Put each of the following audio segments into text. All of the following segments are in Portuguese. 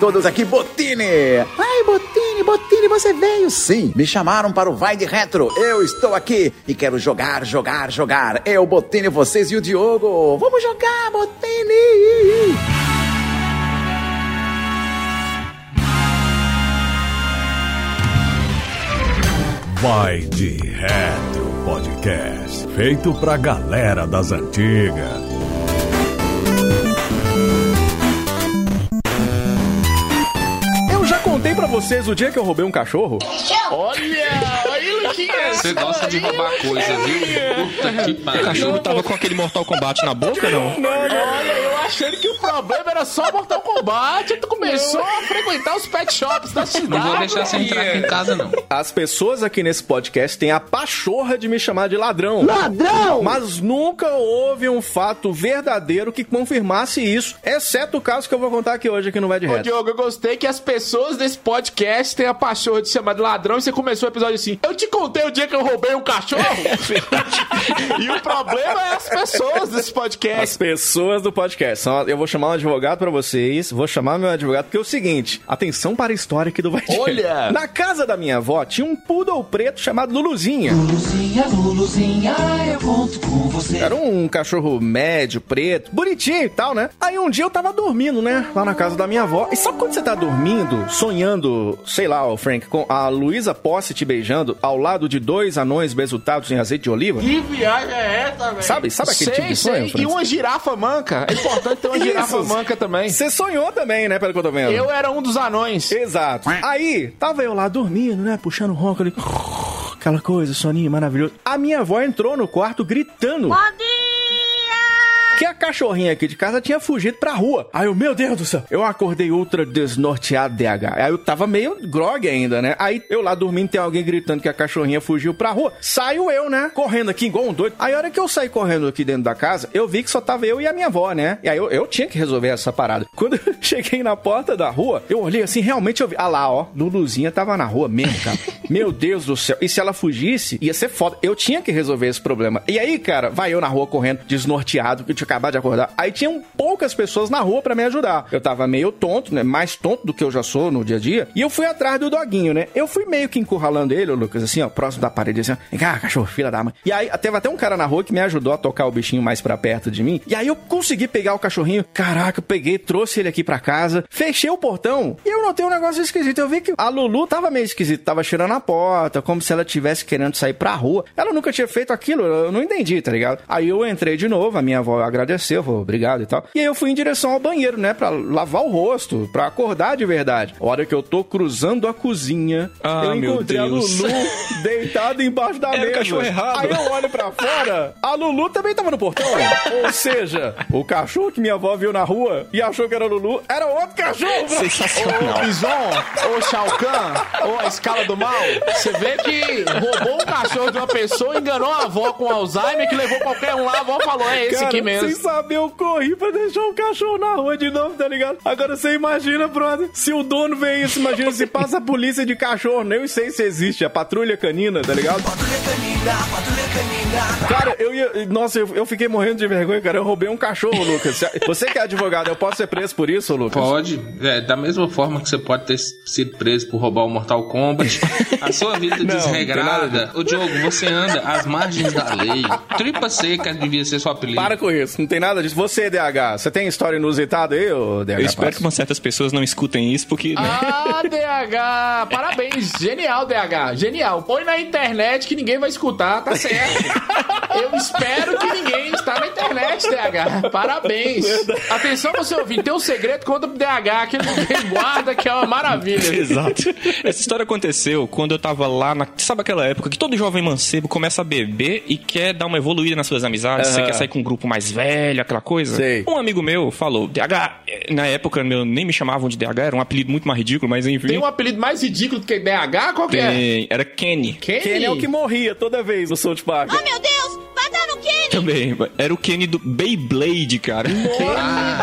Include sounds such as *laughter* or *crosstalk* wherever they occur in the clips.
todos aqui, Botini! Ai, Botini, Botini, você veio? Sim, me chamaram para o Vai de Retro. Eu estou aqui e quero jogar, jogar, jogar. Eu, Botini, vocês e o Diogo. Vamos jogar, Botini! Vai de Retro Podcast, feito pra galera das antigas. Vocês o dia que eu roubei um cachorro? Olha, aí Luquinhas. Você gosta de roubar coisa, viu? Puta que O pariu. cachorro tava com aquele Mortal Kombat na boca, não? Olha, eu achando que o problema era só Mortal Kombat. Tu começou a frequentar os pet shops da cidade. Não vou deixar você entrar aqui em casa, não. As pessoas aqui nesse podcast têm a pachorra de me chamar de ladrão. Ladrão! Mas nunca houve um fato verdadeiro que confirmasse isso, exceto o caso que eu vou contar aqui hoje aqui no Vai de Ô, Reto. Diogo, eu gostei que as pessoas desse podcast têm a paixão de chamar de ladrão e você começou o episódio assim. Eu te contei o dia que eu roubei um cachorro. *laughs* e o problema é as pessoas desse As podcast. pessoas do podcast. São- Eu vou chamar um advogado pra vocês. Vou chamar meu advogado, porque é o seguinte: atenção para a história aqui do Vai. Olha! Na casa da minha avó tinha um poodle preto chamado Luluzinha. Luluzinha, Luluzinha, eu conto com você. Era um cachorro médio, preto, bonitinho e tal, né? Aí um dia eu tava dormindo, né? Lá na casa da minha avó. E sabe quando você tá dormindo, sonhando, sei lá, ô Frank, com a Luísa Posse te beijando ao lado de dois anões besultados em azeite de oliva? Que viagem é essa, velho? Sabe, sabe aquele sei, tipo de sonho, sei. E uma girafa manca. É importante ter uma girafa manca também. Você sonhou também, né? Pelo que eu tô vendo. Eu era um dos anões. Exato. Aí, tava eu lá dormindo, né? Puxando o ronco ali. Aquela coisa, soninho maravilhoso. A minha avó entrou no quarto gritando. Que a cachorrinha aqui de casa tinha fugido pra rua. Aí eu, meu Deus do céu, eu acordei ultra desnorteado DH. Aí eu tava meio grog ainda, né? Aí eu lá dormindo, tem alguém gritando que a cachorrinha fugiu pra rua. Saio eu, né? Correndo aqui igual um doido. Aí a hora que eu saí correndo aqui dentro da casa, eu vi que só tava eu e a minha avó, né? E aí eu, eu tinha que resolver essa parada. *laughs* Quando eu cheguei na porta da rua, eu olhei assim, realmente eu vi. Ah lá, ó, Luluzinha tava na rua mesmo, cara. *laughs* Meu Deus do céu. E se ela fugisse, ia ser foda. Eu tinha que resolver esse problema. E aí, cara, vai eu na rua correndo, desnorteado, que acabado de acordar. Aí tinham poucas pessoas na rua pra me ajudar. Eu tava meio tonto, né? Mais tonto do que eu já sou no dia a dia. E eu fui atrás do doguinho, né? Eu fui meio que encurralando ele, Lucas, assim, ó, próximo da parede, assim, ó. Vem cá, cachorro, filha da mãe. E aí, teve até um cara na rua que me ajudou a tocar o bichinho mais pra perto de mim. E aí eu consegui pegar o cachorrinho. Caraca, eu peguei, trouxe ele aqui pra casa, fechei o portão e eu notei um negócio esquisito. Eu vi que a Lulu tava meio esquisita, tava cheirando a porta, como se ela tivesse querendo sair pra rua. Ela nunca tinha feito aquilo, eu não entendi, tá ligado? Aí eu entrei de novo, a minha avó agradeceu, falou obrigado e tal. E aí eu fui em direção ao banheiro, né, pra lavar o rosto, pra acordar de verdade. A hora que eu tô cruzando a cozinha, Ah, eu meu encontrei Deus. a Lulu *laughs* deitada embaixo da Era o mesa. cachorro errado. Aí eu olho pra fora, a Lulu também tava no portão. Ou seja, o cachorro que minha avó viu na rua e achou que era a Lulu, era outro cachorro. Sensacional. Ô Bison, ô Shao Kahn, ou a escala do mal, você vê que roubou um cachorro de uma pessoa, enganou a avó com Alzheimer, que levou qualquer um lá, a avó falou, é esse Cara, aqui mesmo. Sem saber, eu corri pra deixar o cachorro na rua de novo, tá ligado? Agora você imagina, brother, se o dono vê isso, imagina se passa a polícia de cachorro, nem sei se existe, a patrulha canina, tá ligado? Cara, eu ia. Nossa, eu, eu fiquei morrendo de vergonha, cara. Eu roubei um cachorro, Lucas. Você que é advogado, eu posso ser preso por isso, Lucas? Pode, é, da mesma forma que você pode ter sido preso por roubar o Mortal Kombat, a sua vida *laughs* nada desregrada. O Diogo, você anda às margens da lei. Tripa seca devia ser seu apelido. Para com isso, não tem nada disso. Você, DH, você tem história inusitada aí, ô DH? Eu espero que umas certas pessoas não escutem isso, porque. né? Ah, DH! Parabéns! Genial, DH! Genial! Põe na internet que ninguém vai escutar, tá certo. Eu espero que ninguém está na internet, DH. Parabéns! Atenção, você ouvir, tem um segredo, conta pro DH que ele guarda, que é uma maravilha. Exato. Essa história aconteceu quando eu tava lá na. Sabe aquela época que todo jovem mancebo começa a beber e quer dar uma evoluída nas suas amizades? Você Aham. quer sair com um grupo mais velho, aquela coisa? Sei. Um amigo meu falou, DH, eh, na época meu, nem me chamavam de DH, era um apelido muito mais ridículo, mas enfim. Tem um apelido mais ridículo do que DH? Qual que é? Tem- Era Kenny. Kenny? Kenny é o que morria toda vez no South Park. Oh, meu Deus! Também. Era o Kenny do Beyblade, cara. Kenny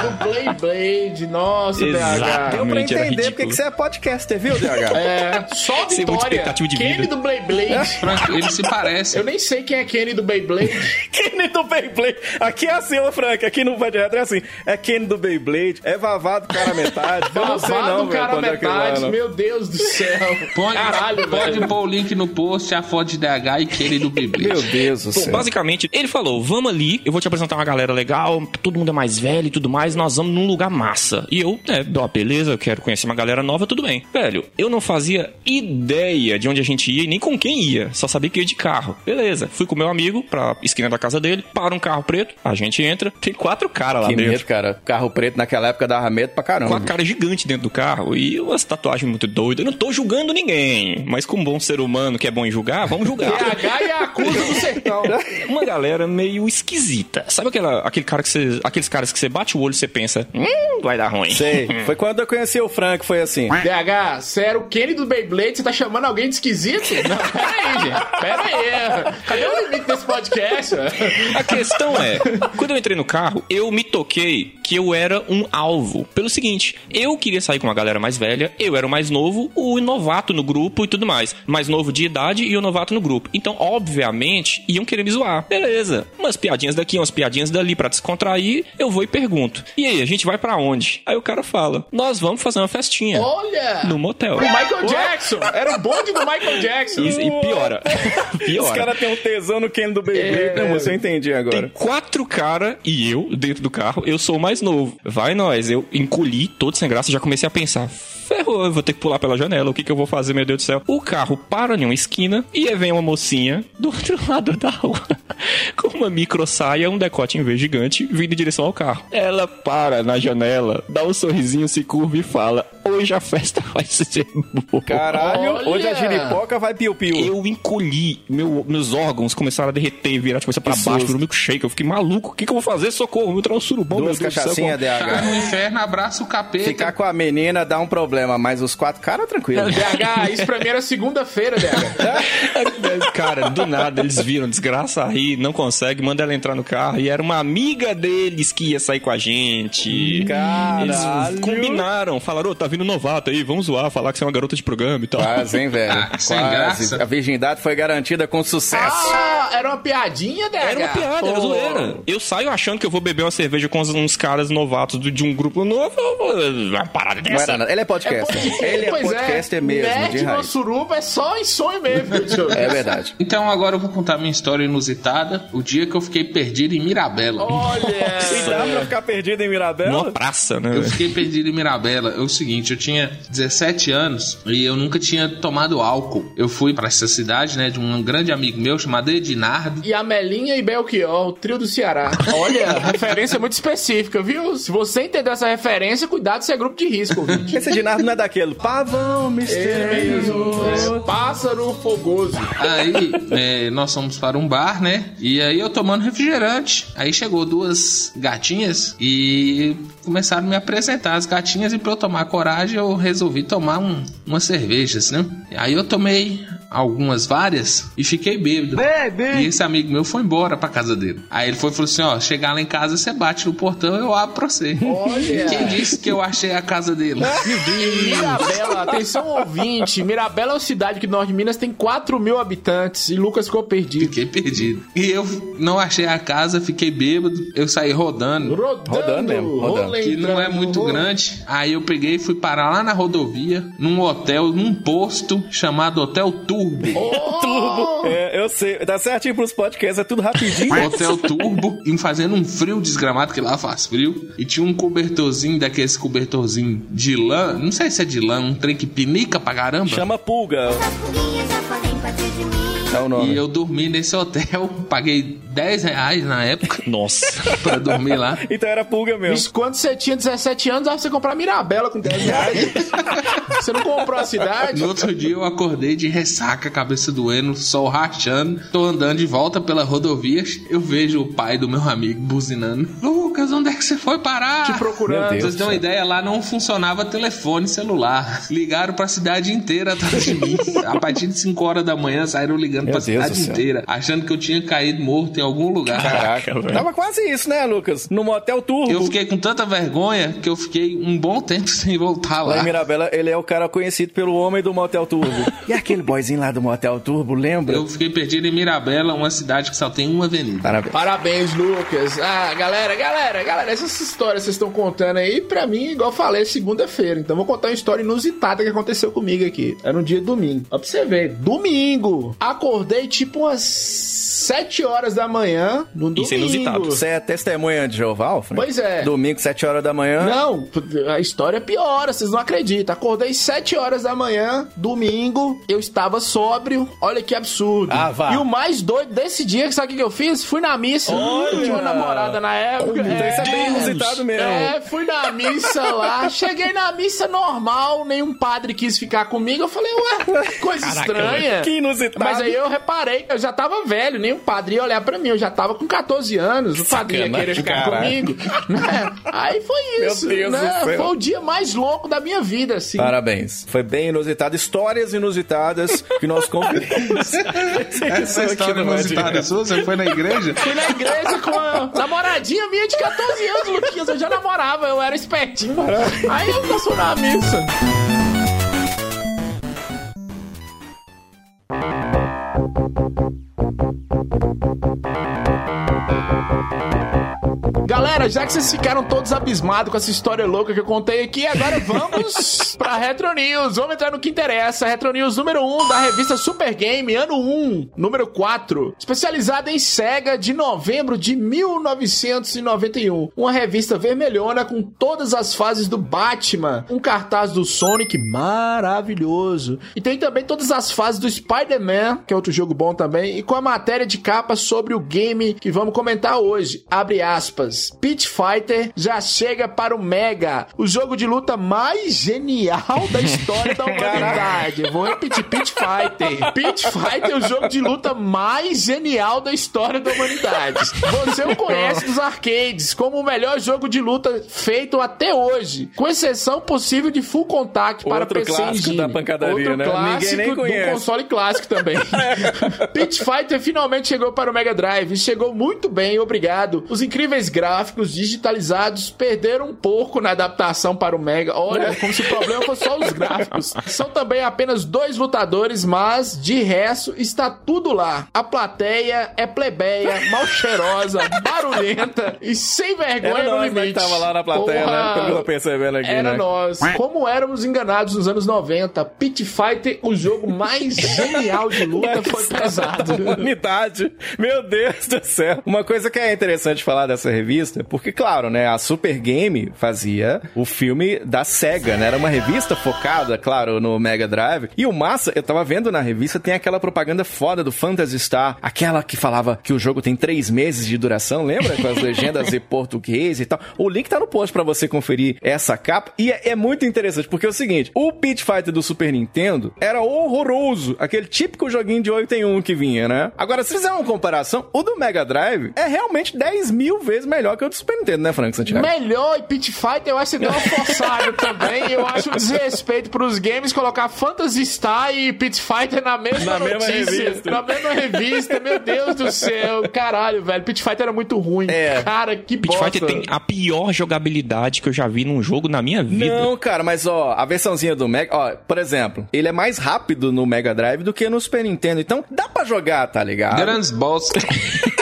do Beyblade, nossa, Exato. DH. Deu pra entender porque você é podcaster, viu, DH? É, só muita vitória. de Kenny vida. do Beyblade. Frank, eles se parecem. Eu nem sei quem é Kenny do Beyblade. *laughs* Kenny do Beyblade. Aqui é assim, ô Frank. Aqui no Vai de Retro é assim. É Kenny do Beyblade. É Vavado cara metade. Eu não sei não, velho. cara onde é metade, não. meu Deus do céu. Pode, Caralho, pode velho. pôr o link no post, a foto de DH e Kenny do Beyblade. Meu Deus do Bom, céu. basicamente, ele falou: vamos ali, eu vou te apresentar uma galera legal, todo mundo é mais velho e tudo mais, nós vamos num lugar massa. E eu, é, ó, beleza, eu quero conhecer uma galera nova, tudo bem. Velho, eu não fazia ideia de onde a gente ia e nem com quem ia, só sabia que ia de carro. Beleza, fui com meu amigo pra esquina da casa dele, para um carro preto, a gente entra, tem quatro caras lá Que dentro. medo, cara. Carro preto naquela época dava medo pra caramba. Quatro caras gigantes dentro do carro e umas tatuagens muito doidas. Eu não tô julgando ninguém, mas como bom ser humano que é bom em julgar, vamos julgar. PH e a acusa do sertão. uma galera meio esquisita. Sabe aquela, aquele cara que você, aqueles caras que você bate o olho e você pensa, hum, vai dar ruim. Sei. *laughs* Foi quando eu conheci o Frank, foi assim. DH, você era o Kenny do Beyblade, você tá chamando alguém de esquisito? Não, pera aí, gente. Pera aí. Cadê o limite desse podcast? A questão é, quando eu entrei no carro, eu me toquei que eu era um alvo. Pelo seguinte, eu queria sair com uma galera mais velha, eu era o mais novo, o novato no grupo e tudo mais. Mais novo de idade e o novato no grupo. Então, obviamente, iam querer me zoar. Beleza. Umas piadinhas daqui, umas piadinhas dali pra descontrair, eu vou e pergunto. E aí, a gente vai pra onde? Aí o cara fala: Nós vamos fazer uma festinha. Olha! No motel. O Michael Jackson! Era o bonde do Michael Jackson. E, e piora. *laughs* Os piora. caras têm um tesão no Kenny do Beyblade, É. Eu entendi agora. Tem quatro cara e eu dentro do carro, eu sou o mais novo. Vai nós, eu encolhi todo sem graça, já comecei a pensar. Ferrou, eu vou ter que pular pela janela. O que, que eu vou fazer, meu Deus do céu? O carro para em uma esquina e vem uma mocinha do outro *laughs* lado da rua com uma micro saia, um decote em vez gigante, vindo em direção ao carro. Ela para na janela, dá um sorrisinho, se curva e fala: Hoje a festa *laughs* vai ser boa. Caralho, Olha! hoje a giripoca vai piu-piu. Eu encolhi, meu- meus órgãos começaram a derreter, virar de cabeça pra Que baixo, virou milkshake. Eu fiquei maluco. O que, que eu vou fazer? Socorro, me trouxe um surubão, Duas meu Tá DH. no inferno, abraça o capeta. Ficar com a menina dá um problema, mas os quatro caras, tranquilo. DH, isso pra mim era segunda-feira, DH. *laughs* Cara, do nada eles viram desgraça aí, não consegue, manda ela entrar no carro. E era uma amiga deles que ia sair com a gente. Caralho. Eles combinaram, falaram, ô, tá vindo novato aí, vamos zoar, falar que você é uma garota de programa e tal. Quase, hein, velho? Ah, sem Quase. graça. A virgindade foi garantida com sucesso. Ah, era uma piadinha, DH? Era uma piada, era Pô. zoeira. Eu saio achando que eu vou beber uma cerveja com uns, uns caras novatos de um grupo novo. Uma parada Não dessa. era nada. Ele é podcaster. *laughs* Ele é Pois podcaster mesmo, Nerd de raiz. suruba é só em sonho mesmo. É verdade. Então agora eu vou contar minha história inusitada. O dia que eu fiquei perdido em Mirabela. Olha! E dá pra ficar perdido em Mirabela? Numa praça, né? Eu fiquei perdido em Mirabela. É o seguinte, eu tinha 17 anos e eu nunca tinha tomado álcool. Eu fui pra essa cidade, né, de um grande amigo meu chamado Edinardo. E Amelinha e Belchior, o trio do Ceará. Olha, *laughs* referência muito específica, viu? Se você entender essa referência, cuidado se é grupo de risco, ouvinte. *laughs* Esse Dinardo não é daquele. Pavão misterioso. É, pássaro fogoso. Aí é, nós fomos para um bar, né? E aí eu tomando refrigerante. Aí chegou duas gatinhas e começaram a me apresentar as gatinhas. E pra eu tomar coragem, eu resolvi tomar um, umas cervejas, né? Aí eu tomei algumas, várias, e fiquei bêbado. E esse amigo meu foi embora pra casa dele. Aí ele foi e falou assim: ó, chegar lá em casa, você bate no portão eu abro pra você. Olha. Quem disse que eu achei a casa dele? *laughs* Mirabela, atenção ouvinte. Mirabela é uma cidade que no norte de Minas tem 4 mil habitantes e Lucas ficou perdido. Fiquei perdido. E eu não achei a casa, fiquei bêbado. Eu saí rodando. Rodando, Rodando mesmo, rodando. que não é muito grande. Aí eu peguei e fui parar lá na rodovia, num hotel, num posto chamado Hotel Turbo. *laughs* Turbo. É, eu sei. Tá certinho pros podcasts, é tudo rapidinho. *laughs* Hotel Turbo, e fazendo um frio desgramado, que lá faz frio. E tinha um cobertorzinho, daqueles cobertorzinho de lã, não sei se é de lã, um trem que pinica pra caramba. Chama pulga. As pulguinhas já fazem parte de mim. O nome. E eu dormi nesse hotel, paguei 10 reais na época *laughs* Nossa. *laughs* pra dormir lá. Então era pulga mesmo. Isso quando você tinha 17 anos, dava você comprar Mirabela com 10 reais. *laughs* você não comprou a cidade? No outro dia eu acordei de ressaca, cabeça doendo, sol rachando. Tô andando de volta pela rodovia. Eu vejo o pai do meu amigo buzinando. Lucas, onde é que você foi parar? Te procurando. Pra vocês terem uma ideia, lá não funcionava telefone celular. Ligaram pra cidade inteira atrás de mim. A partir de 5 horas da manhã saíram ligando Meu pra Deus cidade inteira, achando que eu tinha caído morto em algum lugar. Caraca, velho. Tava quase isso, né, Lucas? No Motel Turbo. Eu fiquei com tanta vergonha que eu fiquei um bom tempo *laughs* sem voltar Lá lá. em Mirabela, ele é o cara conhecido pelo homem do Motel Turbo. e aquele boyzinho lá do Motel Turbo, lembra? Eu fiquei perdido em Mirabela, uma cidade que só tem uma avenida. Parabéns. Parabéns, Lucas. Ah, galera, galera, galera, essas histórias que vocês estão contando aí, pra mim, igual eu falei, é segunda-feira. Então vou contar uma história inusitada que aconteceu comigo aqui. Era um dia domingo. Ó pra você ver. Domingo. Acordei tipo umas 7 horas da manhã no domingo. Isso é inusitado. Você é testemunha de Jeová, Alfred? Pois é. Domingo, 7 horas da manhã. Não, a história piora, vocês não acreditam. Acordei 7 horas da manhã, domingo, eu estava sóbrio. Olha que absurdo. Ah, vá. E o mais doido desse dia, sabe o que eu fiz? Fui na missa. Olha! Eu tinha uma namorada na época. Então isso é bem inusitado mesmo. É, fui na missa lá. Cheguei na missa normal, nenhum padre quis ficar comigo. Eu falei, ué, coisa Caraca, estranha. Que inusitado. Mas aí eu reparei que eu já tava velho, nem o padre ia olhar pra mim. Eu já tava com 14 anos, o padre ia querer ficar caralho. comigo. Né? Aí foi Meu isso. Deus né? do céu. Foi o dia mais louco da minha vida, assim. Parabéns. Foi bem inusitado. Histórias inusitadas que nós conferimos. *laughs* Essa história inusitada sua, você foi na igreja? Fui na igreja com a namoradinha minha de 14 anos, Luquinhas. Eu já namorava, eu era espertinho. Aí eu passou na missa. Galera, já que vocês ficaram todos abismados com essa história louca que eu contei aqui, agora vamos *laughs* pra Retro News. Vamos entrar no que interessa. Retro News número 1 da revista Super Game, ano 1, número 4. Especializada em SEGA de novembro de 1991. Uma revista vermelhona com todas as fases do Batman. Um cartaz do Sonic maravilhoso. E tem também todas as fases do Spider-Man, que é outro jogo bom também. E com a matéria de capa sobre o game que vamos comentar hoje. Abre aspas. Pit Fighter já chega para o Mega, o jogo de luta mais genial da história da *laughs* humanidade. Vou repetir, Pit Fighter. Pit Fighter é o jogo de luta mais genial da história da humanidade. Você o conhece dos arcades como o melhor jogo de luta feito até hoje, com exceção possível de Full Contact para Outro PC clássico Engine. da pancadaria, Outro né? clássico Ninguém nem do console clássico também. *laughs* Pit Fighter finalmente chegou para o Mega Drive chegou muito bem, obrigado. Os incríveis gráficos digitalizados perderam um pouco na adaptação para o Mega. Olha, como se o problema fosse só os gráficos. *laughs* São também apenas dois lutadores, mas de resto está tudo lá. A plateia é plebeia, mal cheirosa, *laughs* barulhenta e sem vergonha Era no nós, né, limite. que tava lá na plateia, né? Pelo que eu tô percebendo aqui, Era né? nós. Como éramos enganados nos anos 90, Pit Fighter, o jogo mais *laughs* genial de luta, foi pesado. Humanidade. Meu Deus do céu. Uma coisa que é interessante falar dessa revista, porque, claro, né, a Super Game fazia o filme da SEGA, né? Era uma revista focada, claro, no Mega Drive. E o massa, eu tava vendo na revista, tem aquela propaganda foda do Phantasy Star, aquela que falava que o jogo tem três meses de duração, lembra? Com as legendas em *laughs* português e tal. O link tá no post pra você conferir essa capa. E é, é muito interessante, porque é o seguinte, o Pit Fighter do Super Nintendo era horroroso. Aquele típico joguinho de 8 em 1 que vinha, né? Agora, se fizer uma comparação, o do Mega Drive é realmente 10 mil vezes melhor que o do Super Nintendo, né, Frank Santiago? Melhor e Pit Fighter, eu acho que deu uma forçada *laughs* também. Eu acho um desrespeito pros games colocar Phantasy Star e Pit Fighter na mesma Na mesma notícia. revista. Na mesma revista, meu Deus do céu. Caralho, velho. Pit Fighter era muito ruim. É. Cara, que Pit bosta. Fighter tem a pior jogabilidade que eu já vi num jogo na minha vida. Não, cara, mas ó, a versãozinha do Mega, ó, por exemplo, ele é mais rápido no Mega Drive do que no Super Nintendo, então dá pra jogar, tá ligado? Grandes bosta. *laughs*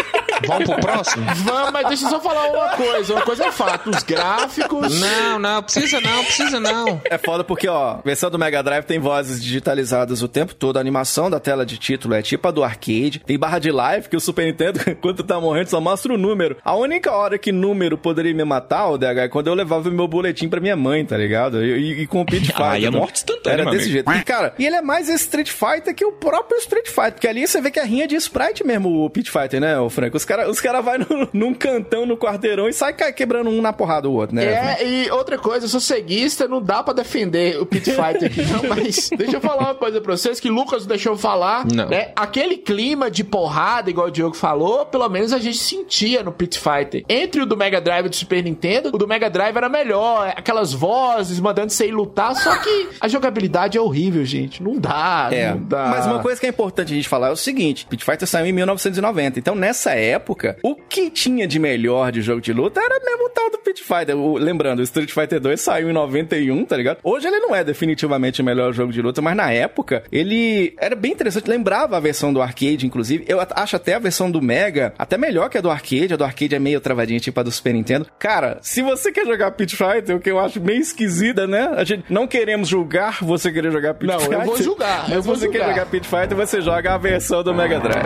Vamos pro próximo? Vamos, mas deixa eu só falar uma coisa. Uma coisa é fato. Os gráficos... Não, não, precisa não, precisa não. É foda porque, ó, a versão do Mega Drive tem vozes digitalizadas o tempo todo, a animação da tela de título é tipo a do arcade, tem barra de live, que o Super Nintendo, *laughs* quando tá morrendo, só mostra o número. A única hora que número poderia me matar, o DH, é quando eu levava meu boletim pra minha mãe, tá ligado? E, e com o Pit Fighter. Ah, e é né? morte instantânea, Era desse amigo. jeito. E, cara, e ele é mais Street Fighter que o próprio Street Fighter, porque ali você vê que é rinha de sprite mesmo, o Pit Fighter, né, o Franco? Os caras cara, os caras *laughs* vão num cantão no quarteirão e sai quebrando um na porrada do outro, né? É, e outra coisa, eu sou ceguista, não dá pra defender o Pit Fighter aqui, não, *laughs* mas deixa eu falar uma coisa pra vocês que Lucas deixou falar, Não. né? Aquele clima de porrada, igual o Diogo falou, pelo menos a gente sentia no Pit Fighter. Entre o do Mega Drive e do Super Nintendo, o do Mega Drive era melhor, aquelas vozes mandando você ir lutar, só que a jogabilidade é horrível, gente. Não dá, É, não dá. mas uma coisa que é importante a gente falar é o seguinte: Pit Fighter saiu em 1990. Então, nessa época, o que tinha de melhor de jogo de luta era mesmo o tal do Pit Fighter. O- lembrando, o Street Fighter 2 saiu em 91, tá ligado? Hoje ele não é definitivamente o melhor jogo de luta, mas na época ele era bem interessante. Lembrava a versão do arcade, inclusive. Eu acho até a versão do Mega até melhor que a do arcade. A do arcade é meio travadinha, tipo a do Super Nintendo. Cara, se você quer jogar Pit Fighter, o que eu acho meio esquisita, né? A gente não queremos julgar você querer jogar Pit Não, eu Fighter. vou julgar, Mas eu se vou você quer julgar. jogar Pit Fighter, você joga a versão do Mega Drive.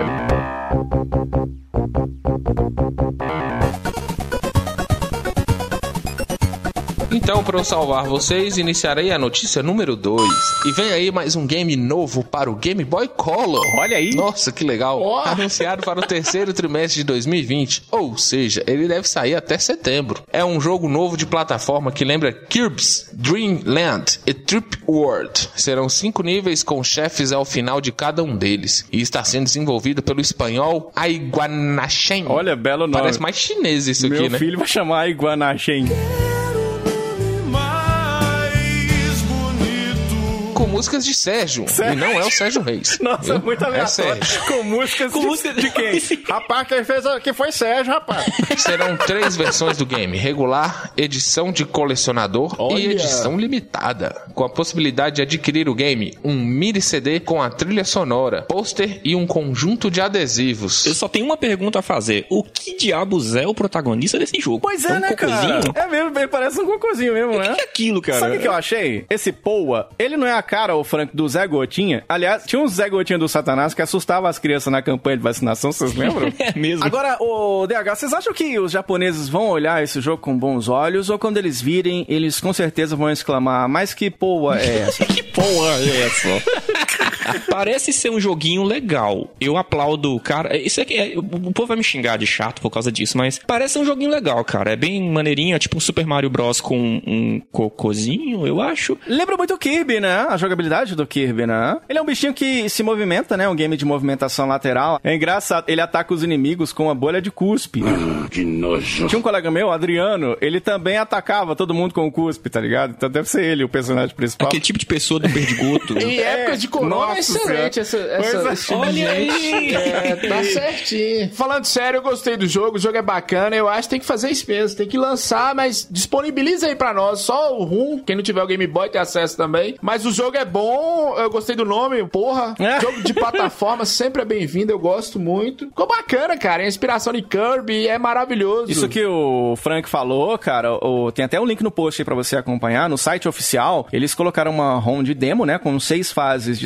Thank you. Então, para eu salvar vocês, iniciarei a notícia número 2. E vem aí mais um game novo para o Game Boy Color. Olha aí. Nossa, que legal. Ó. *laughs* Anunciado para o terceiro trimestre de 2020. Ou seja, ele deve sair até setembro. É um jogo novo de plataforma que lembra Kirby's Dream Land e Trip World. Serão cinco níveis com chefes ao final de cada um deles. E está sendo desenvolvido pelo espanhol Aiguanachem. Olha, belo nome. Parece mais chinês isso Meu aqui, né? filho vai chamar Iguanachem. Músicas de Sérgio. E não é o Sérgio Reis. *laughs* Nossa, Viu? muito É aleatório. Sérgio. Com músicas Com música de quem? rapaz, quem fez aqui foi Sérgio, rapaz. *laughs* Serão três versões do game: regular, edição de colecionador Olha. e edição limitada. Com a possibilidade de adquirir o game, um mini CD com a trilha sonora, pôster e um conjunto de adesivos. Eu só tenho uma pergunta a fazer. O que diabos é o protagonista desse jogo? Pois é, um né, cara? É mesmo, ele parece um cocôzinho mesmo, O né? que que é aquilo, cara? Sabe o que eu achei? Esse Poa, ele não é a cara, o Frank, do Zé Gotinha. Aliás, tinha um Zé Gotinha do Satanás que assustava as crianças na campanha de vacinação, vocês lembram? *laughs* Mesmo. Agora, o DH, vocês acham que os japoneses vão olhar esse jogo com bons olhos ou quando eles virem, eles com certeza vão exclamar, mas que Poa é essa? *laughs* que porra é essa? *laughs* Parece ser um joguinho legal. Eu aplaudo o cara. Isso aqui é, o o povo vai me xingar de chato por causa disso, mas parece um joguinho legal, cara. É bem maneirinho, é tipo um Super Mario Bros com um cocôzinho, eu acho. Lembra muito o Kirby, né? A jogabilidade do Kirby, né? Ele é um bichinho que se movimenta, né? Um game de movimentação lateral. É engraçado. Ele ataca os inimigos com uma bolha de cuspe. Que nojo. Tinha um colega meu, Adriano, ele também atacava todo mundo com o cuspe, tá ligado? Então deve ser ele o personagem principal. Aquele tipo de pessoa do perdigoto. *laughs* Em épocas de corona é excelente essa, Pois essa, é. de Olha aí. É, tá *laughs* certinho. Falando sério, eu gostei do jogo, o jogo é bacana, eu acho que tem que fazer isso mesmo, tem que lançar, mas disponibiliza aí pra nós, só o RUM, quem não tiver o Game Boy tem acesso também. Mas o jogo é bom, eu gostei do nome, porra. É. Jogo de plataforma *laughs* sempre é bem-vindo, eu gosto muito. Ficou bacana, cara, a inspiração de Kirby é maravilhoso. Isso que o Frank falou, cara, o- tem até um link no post aí pra você acompanhar. No site oficial, eles colocaram uma ROM de demo, né? Com seis fases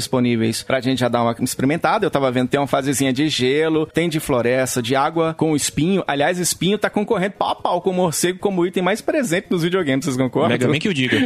disponíveis pra gente já dar uma experimentada. Eu tava vendo, tem uma fasezinha de gelo, tem de floresta, de água com espinho. Aliás, espinho tá concorrendo pau a pau com o morcego como item mais presente nos videogames, vocês concordam? Mega Man que *laughs* *laughs* eu diga.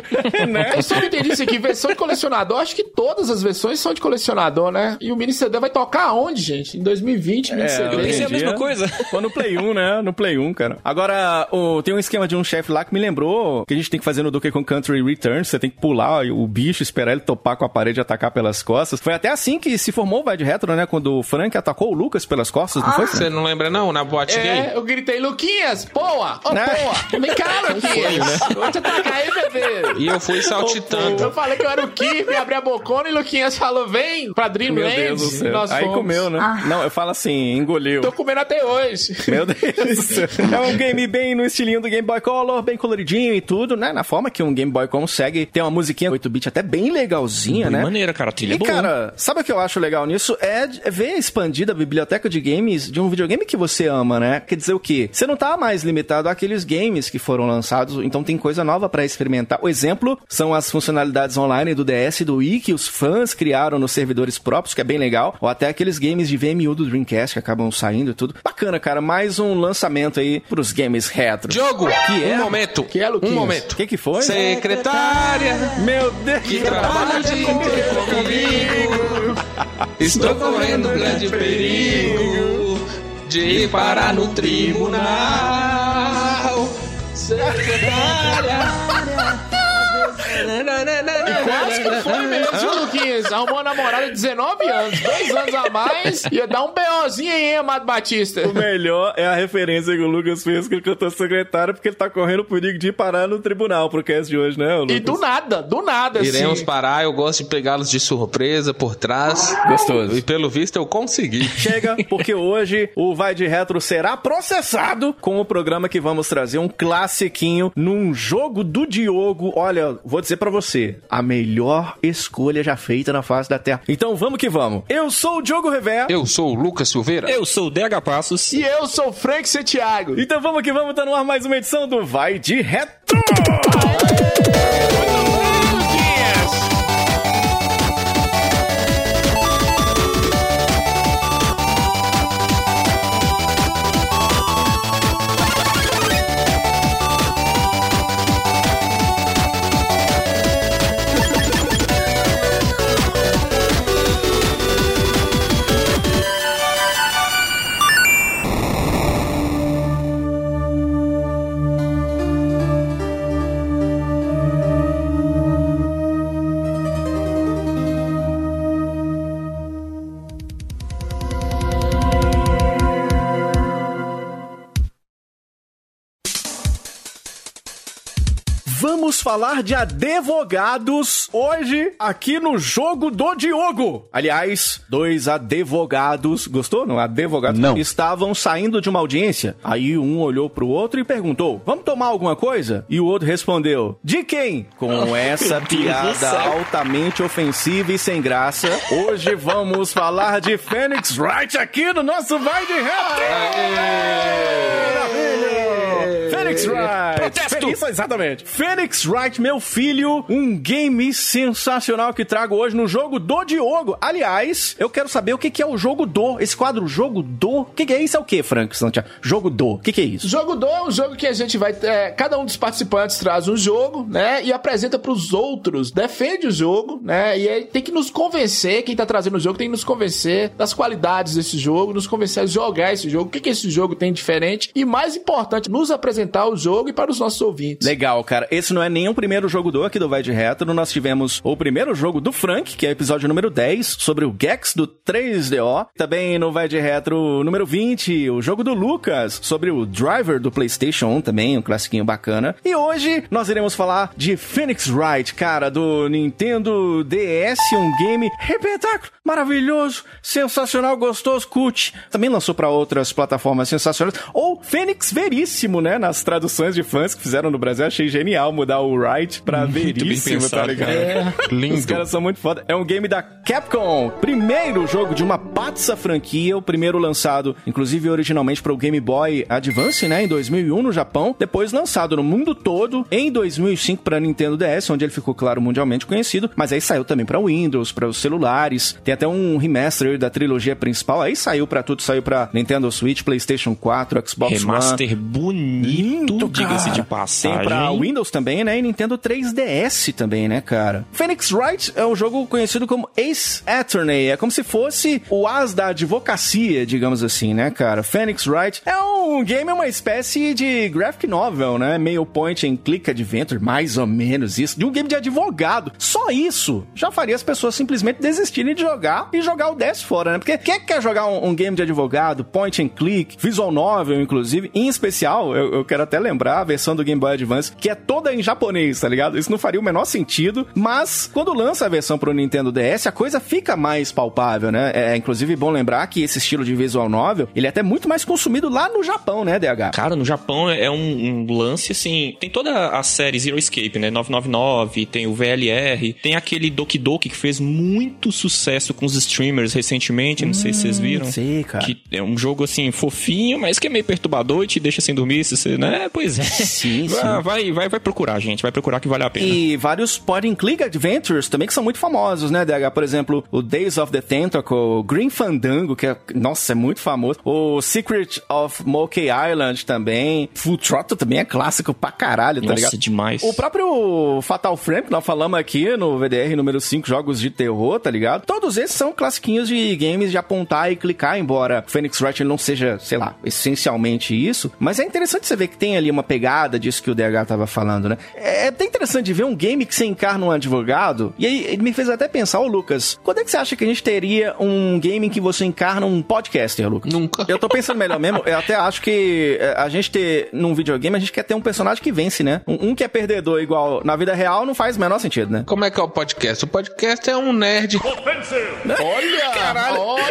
né? Eu só não entendi isso aqui, versão de colecionador, acho que todas as versões são de colecionador, né? E o mini CD vai tocar aonde, gente? Em 2020, mini É, CD. eu pensei a mesma coisa. Foi no Play 1, né? No Play 1, cara. Agora, o- tem um esquema de um chefe lá que me lembrou que a gente tem que fazer no Donkey Kong Country Returns. Você tem que pular o bicho, esperar ele topar com a parede e atacar pelas costas. Foi até assim que se formou o Vai de Retro, né? Quando o Frank atacou o Lucas pelas costas, não foi, Frank? Você não lembra, não? Na boate gay? É, eu gritei, Luquinhas, poa! Ô, Né? poa! Vem cá, *laughs* Luquinhas! Vou te atacar aí, bebê! E eu fui *laughs* saltitando. Eu falei que eu era o Kirby, abri a bocona e Luquinhas falou, vem pra Dreamland. E Aí fomos. comeu, né? Não, eu falo assim, engoliu. Tô comendo até hoje. Meu Deus do céu. *laughs* É um game bem no estilinho do Game Boy Color, bem coloridinho e tudo, né? Na forma que um Game Boy consegue. Tem uma musiquinha 8-bit até bem legalzinha, Bem né? maneira, cara. A trilha E, é boa. cara, sabe o que eu acho legal nisso? É de- é ver expandida a biblioteca de games de um videogame que você ama, né? Quer dizer o quê? Você não tá mais limitado àqueles games que foram lançados, então tem coisa nova pra experimentar. O exemplo são as funcionalidades online do DS e do Wii que os fãs criaram nos servidores próprios, que é bem legal, ou até aqueles games de VMU do Dreamcast que acabam saindo e tudo. Bacana, cara. Mais um lançamento aí pros games retro. Diogo, Que é? um momento. Que é, um momento. O que que foi? Secretária, Meu Deus! que trabalha o dia Estou correndo grande perigo. de ir parar no tribunal. Secretária. E quase que foi mesmo, viu, Luquinhas? Arrumou uma namorada de 19 anos, dois anos a mais, ia dar um BOzinho aí, Amado Batista. O melhor é a referência que o Lucas fez que ele cantou secretário porque ele tá correndo o perigo de ir parar no tribunal pro cast de hoje, né, Lucas? E do nada, do nada, Iremos assim. parar, eu gosto de pegá-los de surpresa por trás. Gostoso. E pelo visto eu consegui. Chega, porque hoje o Vai de Retro será processado com o programa que vamos trazer um classiquinho num jogo do Diogo. Olha, vou dizer pra você, a melhor escolha já feita na face da Terra. Então vamos que vamos. Eu sou o Diogo Rever. Eu sou o Lucas Silveira. Eu sou o DH Passos. E eu sou o Frank Santiago. Então vamos que vamos, tá no ar mais uma edição do Vai de Retro. Vamos falar de advogados hoje aqui no jogo do Diogo. Aliás, dois advogados, gostou? Não, advogados Não. estavam saindo de uma audiência. Aí um olhou pro outro e perguntou: "Vamos tomar alguma coisa?" E o outro respondeu: "De quem?" Com *laughs* essa piada altamente ofensiva e sem graça. Hoje vamos falar de Phoenix Wright aqui no nosso Vai de Retro. Maravilha! Phoenix Wright! Protesto! Isso, exatamente. Phoenix Wright, meu filho, um game sensacional que trago hoje no jogo do Diogo. Aliás, eu quero saber o que que é o jogo do. Esse quadro jogo do. O que, que é isso? É o que, Frank Santiago? Jogo do. O que, que é isso? Jogo do é um jogo que a gente vai. é, cada um dos participantes traz um jogo, né? E apresenta pros outros, defende o jogo, né? E aí tem que nos convencer, quem tá trazendo o jogo tem que nos convencer das qualidades desse jogo, nos convencer a jogar esse jogo, o que, que esse jogo tem diferente e, mais importante, nos apresentar o jogo e para os nossos ouvintes. Legal, cara. Esse não é o primeiro jogo do aqui do Vai de Retro. Nós tivemos o primeiro jogo do Frank, que é o episódio número 10, sobre o Gex do 3DO. Também no Vai de Retro número 20, o jogo do Lucas, sobre o Driver do PlayStation 1 também, um classiquinho bacana. E hoje nós iremos falar de Phoenix Wright, cara, do Nintendo DS, um game repentáculo, maravilhoso, sensacional, gostoso, cult. Também lançou pra outras plataformas sensacionais. Ou Fênix Veríssimo, né? Nas traduções de fãs que fizeram no Brasil. Achei genial mudar o Wright pra bem Veríssimo, tá ligado? cara. *laughs* Lindo. Os caras são muito foda. É um game da Capcom. Primeiro jogo de uma patsa franquia. O primeiro lançado, inclusive, originalmente para o Game Boy Advance, né? Em 2001 no Japão. Depois lançado no mundo todo em 2005 para Nintendo DS, onde ele ficou, claro, mundialmente conhecido. Mas aí saiu também para Windows, para os celulares. Tem até um remaster da trilogia principal. Aí saiu para tudo. Saiu para Nintendo Switch, PlayStation 4, Xbox One. Remaster bonito, diga-se de Tem passagem. pra Windows também, né? E Nintendo 3DS também, né, cara? Phoenix Wright é um jogo conhecido como Ace Attorney. É como se fosse o as da advocacia, digamos assim, né, cara? Phoenix Wright é um game, uma espécie de graphic novel, né? Meio point and click adventure, mais ou menos isso. De um game de advogado. Só isso já faria as pessoas simplesmente desistirem de jogar e jogar o DS fora, né? Porque quem quer jogar um, um game de advogado, point and click, visual novel, inclusive, em especial, eu, eu quero até lembrar a versão do Game Boy Advance, que é toda em japonês, tá ligado? Isso não faria o menor sentido, mas quando lança a versão pro Nintendo DS, a coisa fica mais palpável, né? É inclusive bom lembrar que esse estilo de visual novel, ele é até muito mais consumido lá no Japão, né, DH? Cara, no Japão é um, um lance assim. Tem toda a série Zero Escape, né? 999, tem o VLR, tem aquele Doki Doki que fez muito sucesso com os streamers recentemente, não sei se vocês viram. sei, cara. Que é um jogo assim fofinho, mas que é meio perturbador e te deixa sem dormir, se você, né? Pois é. Sim, *laughs* sim. Vai, vai, vai, vai procurar, gente. Vai procurar que vale a pena. E vários point and click adventures também que são muito famosos, né, DH? Por exemplo, o Days of the Tentacle, Green Fandango, que é, nossa, é muito famoso. O Secret of Monkey Island também. Full Throttle também é clássico pra caralho, tá Nossa, ligado? demais. O próprio Fatal Frame, que nós falamos aqui no VDR número 5, jogos de terror, tá ligado? Todos esses são classiquinhos de games de apontar e clicar, embora Phoenix Wright não seja, sei lá, essencialmente isso. Mas é interessante você ver que tem ali uma pegada disso que o DH tava falando, né? É até interessante de ver um game que você encarna um advogado. E aí ele me fez até pensar, ô Lucas, quando é que você acha que a gente teria um game em que você encarna um podcaster, Lucas? Nunca. Eu tô pensando melhor mesmo. Eu até acho que é, a gente ter, num videogame, a gente quer ter um personagem que vence, né? Um, um que é perdedor igual na vida real não faz o menor sentido, né? Como é que é o podcast? O podcast é um nerd Olha! Caralho. Olha!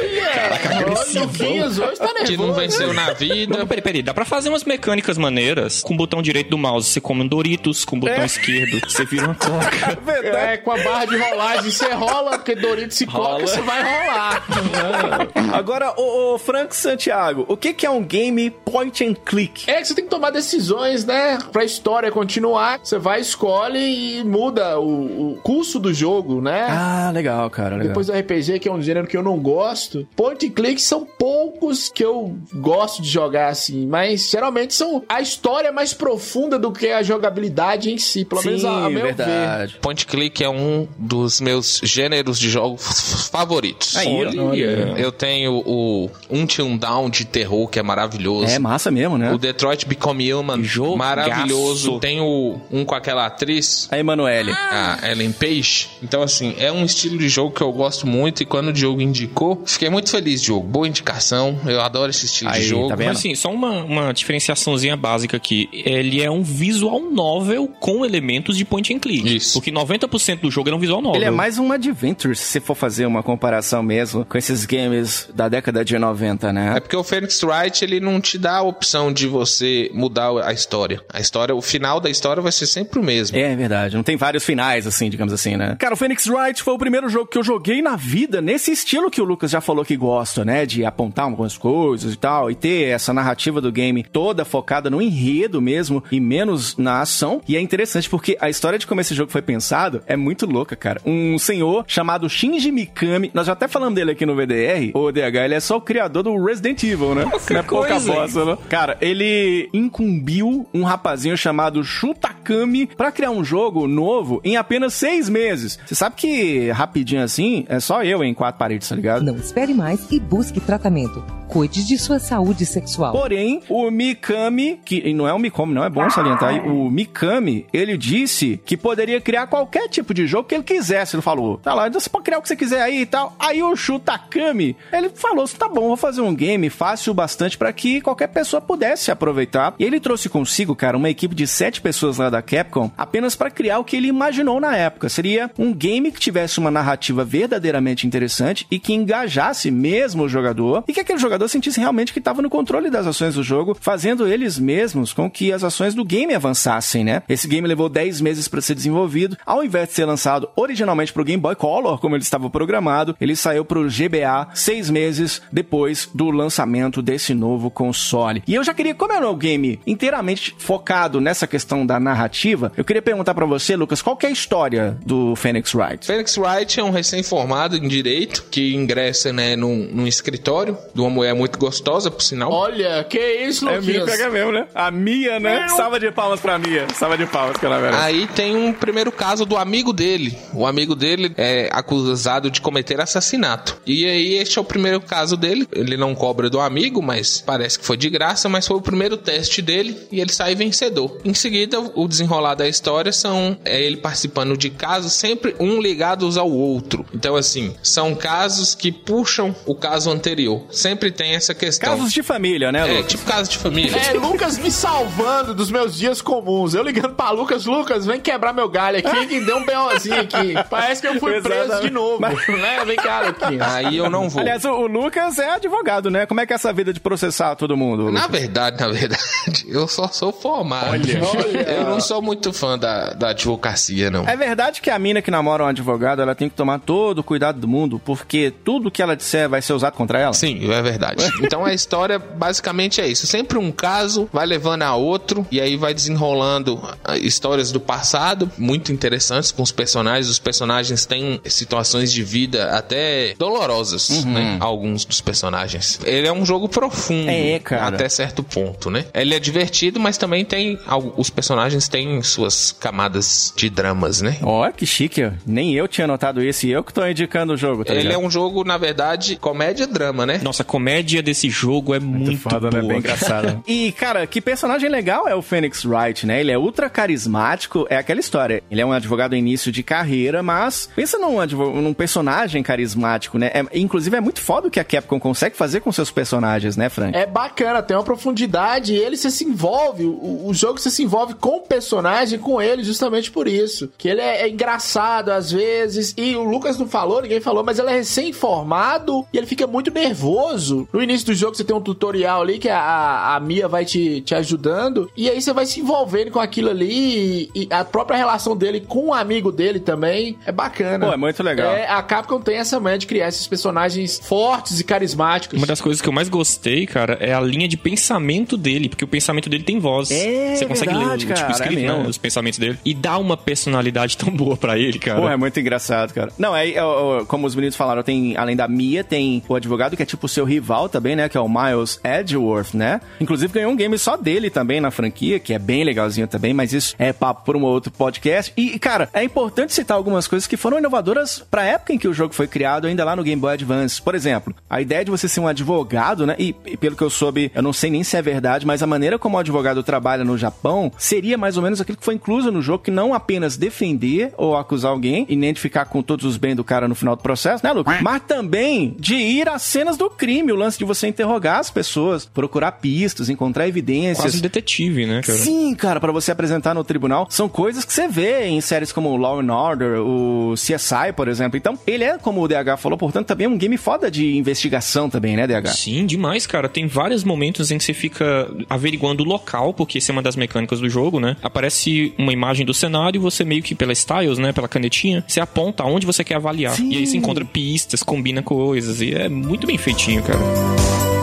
Olha, o Luquinhas hoje tá nervoso. que não venceu na vida. Não, peraí, peraí. Dá pra fazer umas mecânicas maneiras. Com o botão direito do mouse você come um Doritos, com o botão esquerdo você vira uma coca. *laughs* É, com a barra de rolagem você rola, porque Doritos se Rola. coca, você vai rolar. *laughs* Agora, o, o Frank Santiago, o que, que é um game point and click? É que você tem que tomar decisões, né? Pra história continuar, você vai, escolhe e muda o, o curso do jogo, né? Ah, legal, cara. Legal. Depois do RPG, que é um gênero que eu não gosto. Point and click são poucos que eu gosto de jogar assim, mas geralmente são a história mais profunda do que a jogabilidade em si, pelo menos a, a Sim, meu ver. verdade. Point click é um dos meus gêneros de jogos favoritos. Aí, ó. Eu tenho o Until Down de terror, que é maravilhoso. É massa mesmo, né? O Detroit Become Human, Jogaço. maravilhoso. Tem o, um com aquela atriz, A Emanuele. a Ellen Page. Então, assim, é um estilo de jogo que eu gosto muito. E quando o Diogo indicou, fiquei muito feliz, Diogo. Boa indicação. Eu adoro esse estilo Aí, de jogo. tá vendo? Mas assim, só uma, uma diferenciaçãozinha básica aqui. Ele é um visual novel com elementos de point and click. Isso. Porque 90% do jogo é um visual novel. Ele é mais um adventure, se você for fazer uma comparação mesmo com esses games da década de 90, É né? porque o Phoenix Wright, ele não te dá a opção de você mudar a história. A história, o final da história vai ser sempre o mesmo. É verdade, não tem vários finais, assim, digamos assim, né? Cara, o Phoenix Wright foi o primeiro jogo que eu joguei na vida nesse estilo que o Lucas já falou que gosta, né? De apontar algumas coisas e tal, e ter essa narrativa do game toda focada no enredo mesmo e menos na ação. E é interessante porque a história de como esse jogo foi pensado é muito louca, cara. Um senhor chamado Shinji Mikami, nós já até falamos dele aqui no VDR, o DH, ele é só o criador do Resident Evil, né? Não é pouca coisa, bosta, né? Cara, ele incumbiu um rapazinho chamado Shutakami pra criar um jogo novo em apenas seis meses. Você sabe que rapidinho assim é só eu em quatro paredes, tá ligado? Não espere mais e busque tratamento. Cuide de sua saúde sexual. Porém, o Mikami, que e não é o Mikami, não é bom salientar, o Mikami, ele disse que poderia criar qualquer tipo de jogo que ele quisesse. Ele falou, tá lá, você pode criar o que você quiser aí e tal. Aí o Shutakami, ele falou tá bom, vou fazer um game fácil bastante pra que qualquer pessoa pudesse aproveitar. E ele trouxe consigo, cara, uma equipe de sete pessoas lá da Capcom, apenas pra criar o que ele imaginou na época. Seria um game que tivesse uma narrativa verdadeiramente interessante e que engajasse mesmo o jogador e que aquele jogador sentisse realmente que estava no controle das ações do jogo, fazendo eles mesmos com que as ações do game avançassem, né? Esse game levou 10 meses para ser desenvolvido, ao invés de ser lançado originalmente para o Game Boy Color, como ele estava programado, ele saiu para o GBA seis meses depois do lançamento desse novo console. E eu já queria, como é um game inteiramente focado nessa questão da narrativa, eu queria perguntar para você, Lucas, qual que é a história do Phoenix Wright? Phoenix Wright é um recém-formado em Direito que ingressa né, num, num escritório de uma mulher muito gostosa, por sinal. Olha, que isso, É Mia Luquinhas? pega mesmo, né? A Mia, né? Salva de palmas pra Mia. Salva de palmas pela verdade. Aí tem um primeiro caso do amigo dele. O amigo dele é acusado de cometer assassinato. E aí este é o primeiro caso dele. Ele não cobra do amigo, mas parece que foi de graça, mas foi o primeiro teste dele e ele sai vencedor. Em seguida, o desenrolar da história são é ele participando de casos sempre um ligados ao outro. Então assim, são casos que puxam o caso anterior. Sempre tem essa questão. Casos de família, né, É, Lucas? tipo caso de família. É, Lucas me salvando dos meus dias comuns. Eu ligando pra Lucas, Lucas, vem quebrar meu galho aqui, que deu um BOzinho aqui. *laughs* Parece que eu fui preso Exatamente. de novo, né? Vem cá, Luquinhas. Aí eu não vou. Aliás, o, o Lucas é advogado, né? Como é que é essa vida de processar todo mundo? Na Lucas? verdade, na verdade, *laughs* eu só sou formado. Eu não sou muito fã da, da advocacia, não. É verdade que a mina que namora um advogado, ela tem que tomar todo o cuidado do mundo, porque tudo que ela disser vai ser usado contra ela? Sim, é verdade. *laughs* então a história basicamente é isso. Sempre um caso vai levando a outro e aí vai desenrolando ah, histórias do passado muito interessantes com os personagens. Os personagens têm situações de vida até dolorosas, Uhum. né? Alguns dos personagens. Ele é um jogo profundo. É, cara. Até certo ponto, né? Ele é divertido, mas também tem. Os personagens têm suas camadas de dramas, né? Ó, que chique. ó. Nem eu tinha notado isso e eu que tô indicando o jogo, tá Ele é ligado? um jogo, na verdade, comédia-drama, né? Nossa, a comédia desse jogo é muito, foda, boa. né? Bem engraçado. *laughs* e, cara, que personagem legal é o Phoenix Wright, né? Ele é ultra carismático, é aquela história. Ele é um advogado início de carreira, mas pensa num, num personagem carismático, né? É- inclusive, é muito foda o que a Capcom consegue fazer com seus personagens, né, Frank? É bacana, tem uma profundidade e ele se envolve, o, o jogo se envolve com o personagem, com ele, justamente por isso. Que ele é, é engraçado às vezes, e o Lucas não falou, ninguém falou, mas ele é recém-formado e ele fica muito nervoso. No início do jogo você tem um tutorial ali que a, a Mia vai te, te ajudando, e aí você vai se envolvendo com aquilo ali, e, e a própria relação dele com o amigo dele também é bacana. Pô, é muito legal. É, a Capcom tem essa manha de criar esses personagens fortes e carismáticos. Uma das coisas que eu mais gostei, cara, é a linha de pensamento dele, porque o pensamento dele tem voz. É Você consegue verdade, ler, tipo, cara, escrito, é né, mesmo. os pensamentos dele. E dá uma personalidade tão boa pra ele, cara. Pô, é muito engraçado, cara. Não, é, é, é, como os meninos falaram, tem, além da Mia, tem o advogado que é tipo o seu rival também, né? Que é o Miles Edgeworth, né? Inclusive ganhou um game só dele também na franquia, que é bem legalzinho também, mas isso é papo por um outro podcast. E, cara, é importante citar algumas coisas que foram inovadoras pra época em que o jogo foi criado, ainda lá no Game Boy Advance. Por exemplo, a ideia de você ser um advogado, né? E, e pelo que eu soube, eu não sei nem se é verdade, mas a maneira como o advogado trabalha no Japão seria mais ou menos aquilo que foi incluso no jogo, que não apenas defender ou acusar alguém e nem de ficar com todos os bens do cara no final do processo, né, Luke? Mas também de ir às cenas do crime, o lance de você interrogar as pessoas, procurar pistas, encontrar evidências. Quase um detetive, né, cara? Sim, cara, pra você apresentar no tribunal. São coisas que você vê em séries como Law and Order, o CSI, por exemplo. Então, ele é, como o DH falou, portanto, também um game foda de investigação também, né, DH? Sim, demais, cara. Tem vários momentos em que você fica averiguando o local, porque isso é uma das mecânicas do jogo, né? Aparece uma imagem do cenário e você meio que pela styles, né, pela canetinha, você aponta aonde você quer avaliar. Sim. E aí você encontra pistas, combina coisas e é muito bem feitinho, cara.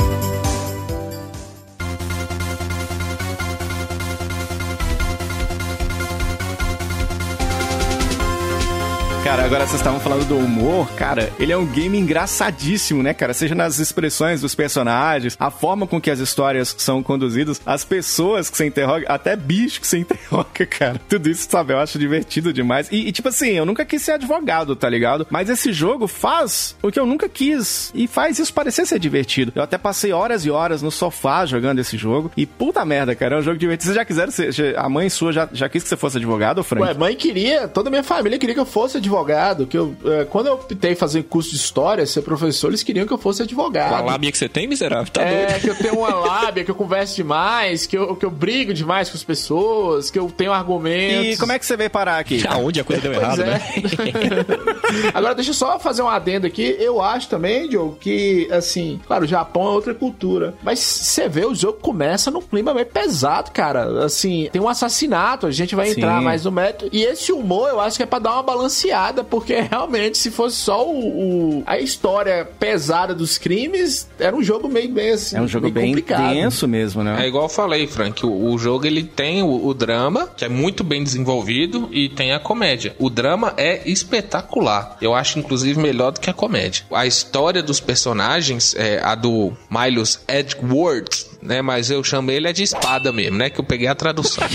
Cara, agora vocês estavam falando do humor, cara, ele é um game engraçadíssimo, né, cara? Seja nas expressões dos personagens, a forma com que as histórias são conduzidas, as pessoas que você interroga, até bicho que você *laughs* interroga, cara. Tudo isso, sabe, eu acho divertido demais. E, e, tipo assim, eu nunca quis ser advogado, tá ligado? Mas esse jogo faz o que eu nunca quis e faz isso parecer ser divertido. Eu até passei horas e horas no sofá jogando esse jogo e puta merda, cara, é um jogo divertido. Vocês já quiseram ser, a mãe sua já, já quis que você fosse advogado, Frank? Ué, mãe queria, toda minha família queria que eu fosse advogado. Que eu, é, quando eu optei fazer curso de história, ser professor, eles queriam que eu fosse advogado. Com a lábia que você tem, miserável, tá é, doido. que eu tenho uma *laughs* lábia, que eu converso demais, que eu, que eu brigo demais com as pessoas, que eu tenho argumentos. E como é que você veio parar aqui? *laughs* Aonde a coisa deu Pois errado, é. né? *laughs* Agora, deixa eu só fazer um adendo aqui. Eu acho também, Diogo, que, assim, claro, o Japão é outra cultura. Mas você vê, o jogo começa num clima meio pesado, cara. Assim, tem um assassinato, a gente vai Sim. entrar mais no método. E esse humor, eu acho que é pra dar uma balanceada, porque *laughs* realmente, se fosse só o, o- a história pesada dos crimes, era um jogo meio bem assim. É um jogo meio bem complicado. tenso mesmo, né? É igual eu falei, Frank, o, o jogo ele tem o, o drama, que é muito bem desenvolvido, e tem a comédia. O drama é espetacular. Eu acho, inclusive, melhor do que a comédia. A história dos personagens, é, a do Miles Edgeworth, né? Mas eu chamo ele é de espada mesmo, né? Que eu peguei a tradução. *laughs*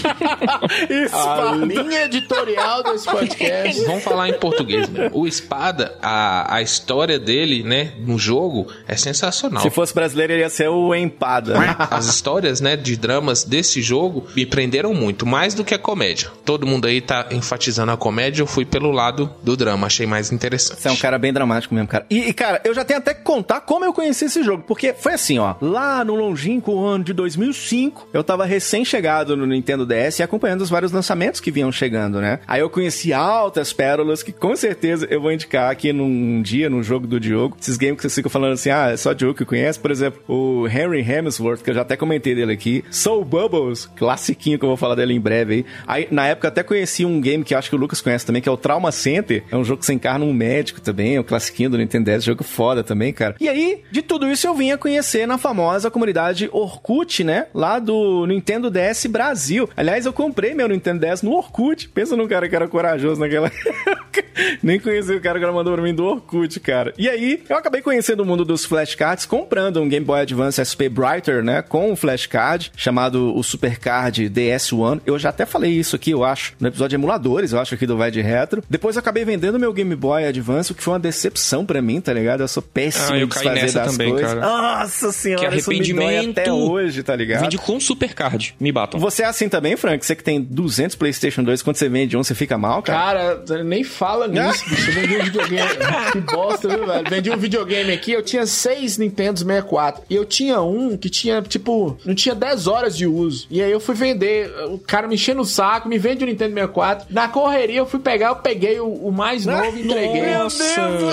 A linha editorial desse podcast. Vamos falar em português mesmo. O espada, a, a história dele, né? No jogo, é sensacional. Se fosse brasileiro, ele ia ser o Empada. As histórias, né, de dramas desse jogo me prenderam muito, mais do que a comédia. Todo mundo aí tá enfatizando a comédia, eu fui pelo lado do drama, achei mais interessante. Você é um cara bem dramático mesmo, cara. E, e, cara, eu já tenho até que contar como eu conheci esse jogo. Porque foi assim, ó. Lá no longínquo no ano de 2005, eu tava recém-chegado no Nintendo DS e acompanhando os vários lançamentos que vinham chegando, né? Aí eu conheci altas pérolas que com certeza eu vou indicar aqui num dia, num jogo do Diogo. Esses games que vocês ficam falando assim, ah, é só Diogo que conhece. Por exemplo, o Henry Hemsworth, que eu já até comentei dele aqui. Soul Bubbles, classiquinho que eu vou falar dele em breve aí. Aí, na época, até conheci um game que acho que o Lucas conhece também, que é o Trauma Center. É um jogo que você encarna um médico também, é um classiquinho do Nintendo DS, jogo foda também, cara. E aí, de tudo isso eu vim a conhecer na famosa comunidade Orkut, né? Lá do Nintendo DS Brasil. Aliás, eu comprei meu Nintendo DS no Orkut. Pensa num cara que era corajoso naquela *laughs* época. Nem conheci o cara que ela mandou pra mim do Orkut, cara. E aí, eu acabei conhecendo o mundo dos flashcards, comprando um Game Boy Advance SP Brighter, né? Com um flashcard, chamado o Supercard DS1. Eu já até falei isso aqui, eu acho, no episódio de emuladores, eu acho, aqui do Vai de Retro. Depois eu acabei vendendo meu Game Boy Advance, o que foi uma decepção pra mim, tá ligado? Eu sou péssimo Ah, eu em caí desfazer nessa das também, coisas. cara. Nossa senhora, Que isso me dói arrependimento. até hoje, tá ligado? Vende com Supercard. Me batam. Você é assim também, Frank? Você que tem 200 PlayStation 2, quando você vende um, você fica mal, cara? Cara, nem fala nisso, *laughs* bicho. Eu vendi um videogame. que bosta, viu, velho? Vendi um videogame aqui, eu tinha seis Nintendo 64. E eu tinha um que tinha, tipo, não tinha 10 horas de uso. E aí eu fui vender, o cara me enchendo o saco, me vende o Nintendo 64. Na correria eu fui pegar, eu peguei o, o mais novo e entreguei. Nossa.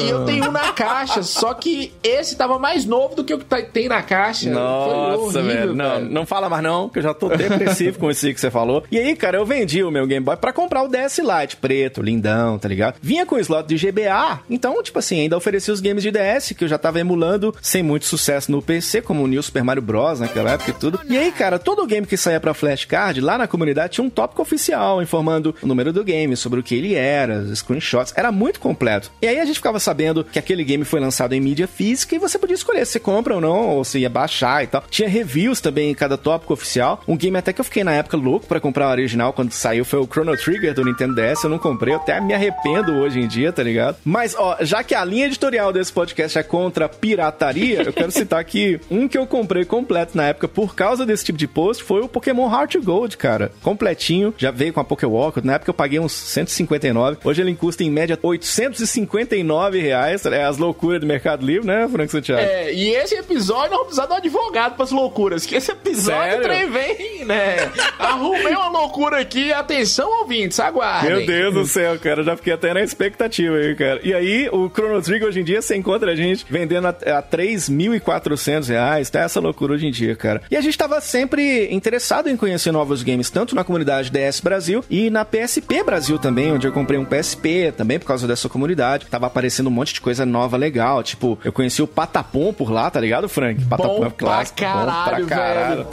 E eu tenho um na caixa, só que esse tava mais novo do que o que tá- tem na caixa. Nossa, Foi horrível, velho. Não, cara. não fala mais não, que eu já tô depressivo com isso que você falou. E aí, cara, eu vendi o meu Game Boy pra comprar o DS Lite, preto, lindão, tá ligado? Vinha com slot de GBA, então, tipo assim, ainda oferecia os games de DS que eu já tava emulando sem muito sucesso no PC, como o New Super Mario Bros. naquela época e tudo. E aí, cara, todo game que saía pra flashcard, lá na comunidade tinha um tópico oficial informando o número do game, sobre o que ele era, screenshots, era muito completo. E aí a gente ficava sabendo que aquele game foi lançado em mídia física e você podia escolher se você compra ou não, ou se ia baixar e tal. Tinha reviews também em cada tópico oficial. Um game até que eu fiquei na época louco pra comprar o original quando saiu foi o Chrono Trigger do Nintendo DS. Eu não comprei, até me arrependo hoje em dia, tá ligado? Mas, ó, já que a linha editorial desse podcast é contra pirataria, eu quero citar aqui um que eu comprei completo na época por causa desse tipo de post foi o Pokémon Heart Gold, cara. Completinho, já veio com a Pokéwalk. Na época eu paguei uns 159. Hoje ele custa em média 859 reais. É as loucuras do Mercado Livre, né, Frank Santiago? É, e esse episódio não precisa de um advogado pras loucuras, que esse episódio trem vem, né? Arrumei uma loucura aqui, atenção ouvintes, aguardem. Meu Deus do céu, cara, já fiquei até na expectativa aí, cara. E aí, o Chrono Trigger hoje em dia você encontra a gente vendendo a, a 3.400 reais, tá essa loucura hoje em dia, cara. E a gente tava sempre interessado em conhecer novos games, tanto na comunidade DS Brasil e na PSP Brasil também, onde eu comprei um PSP também por causa dessa comunidade. Tava aparecendo um monte de coisa nova legal, tipo, eu conheci o Patapom por lá, tá ligado, Frank? Patapom Bom é clássico, pra caralho, bom pra caralho.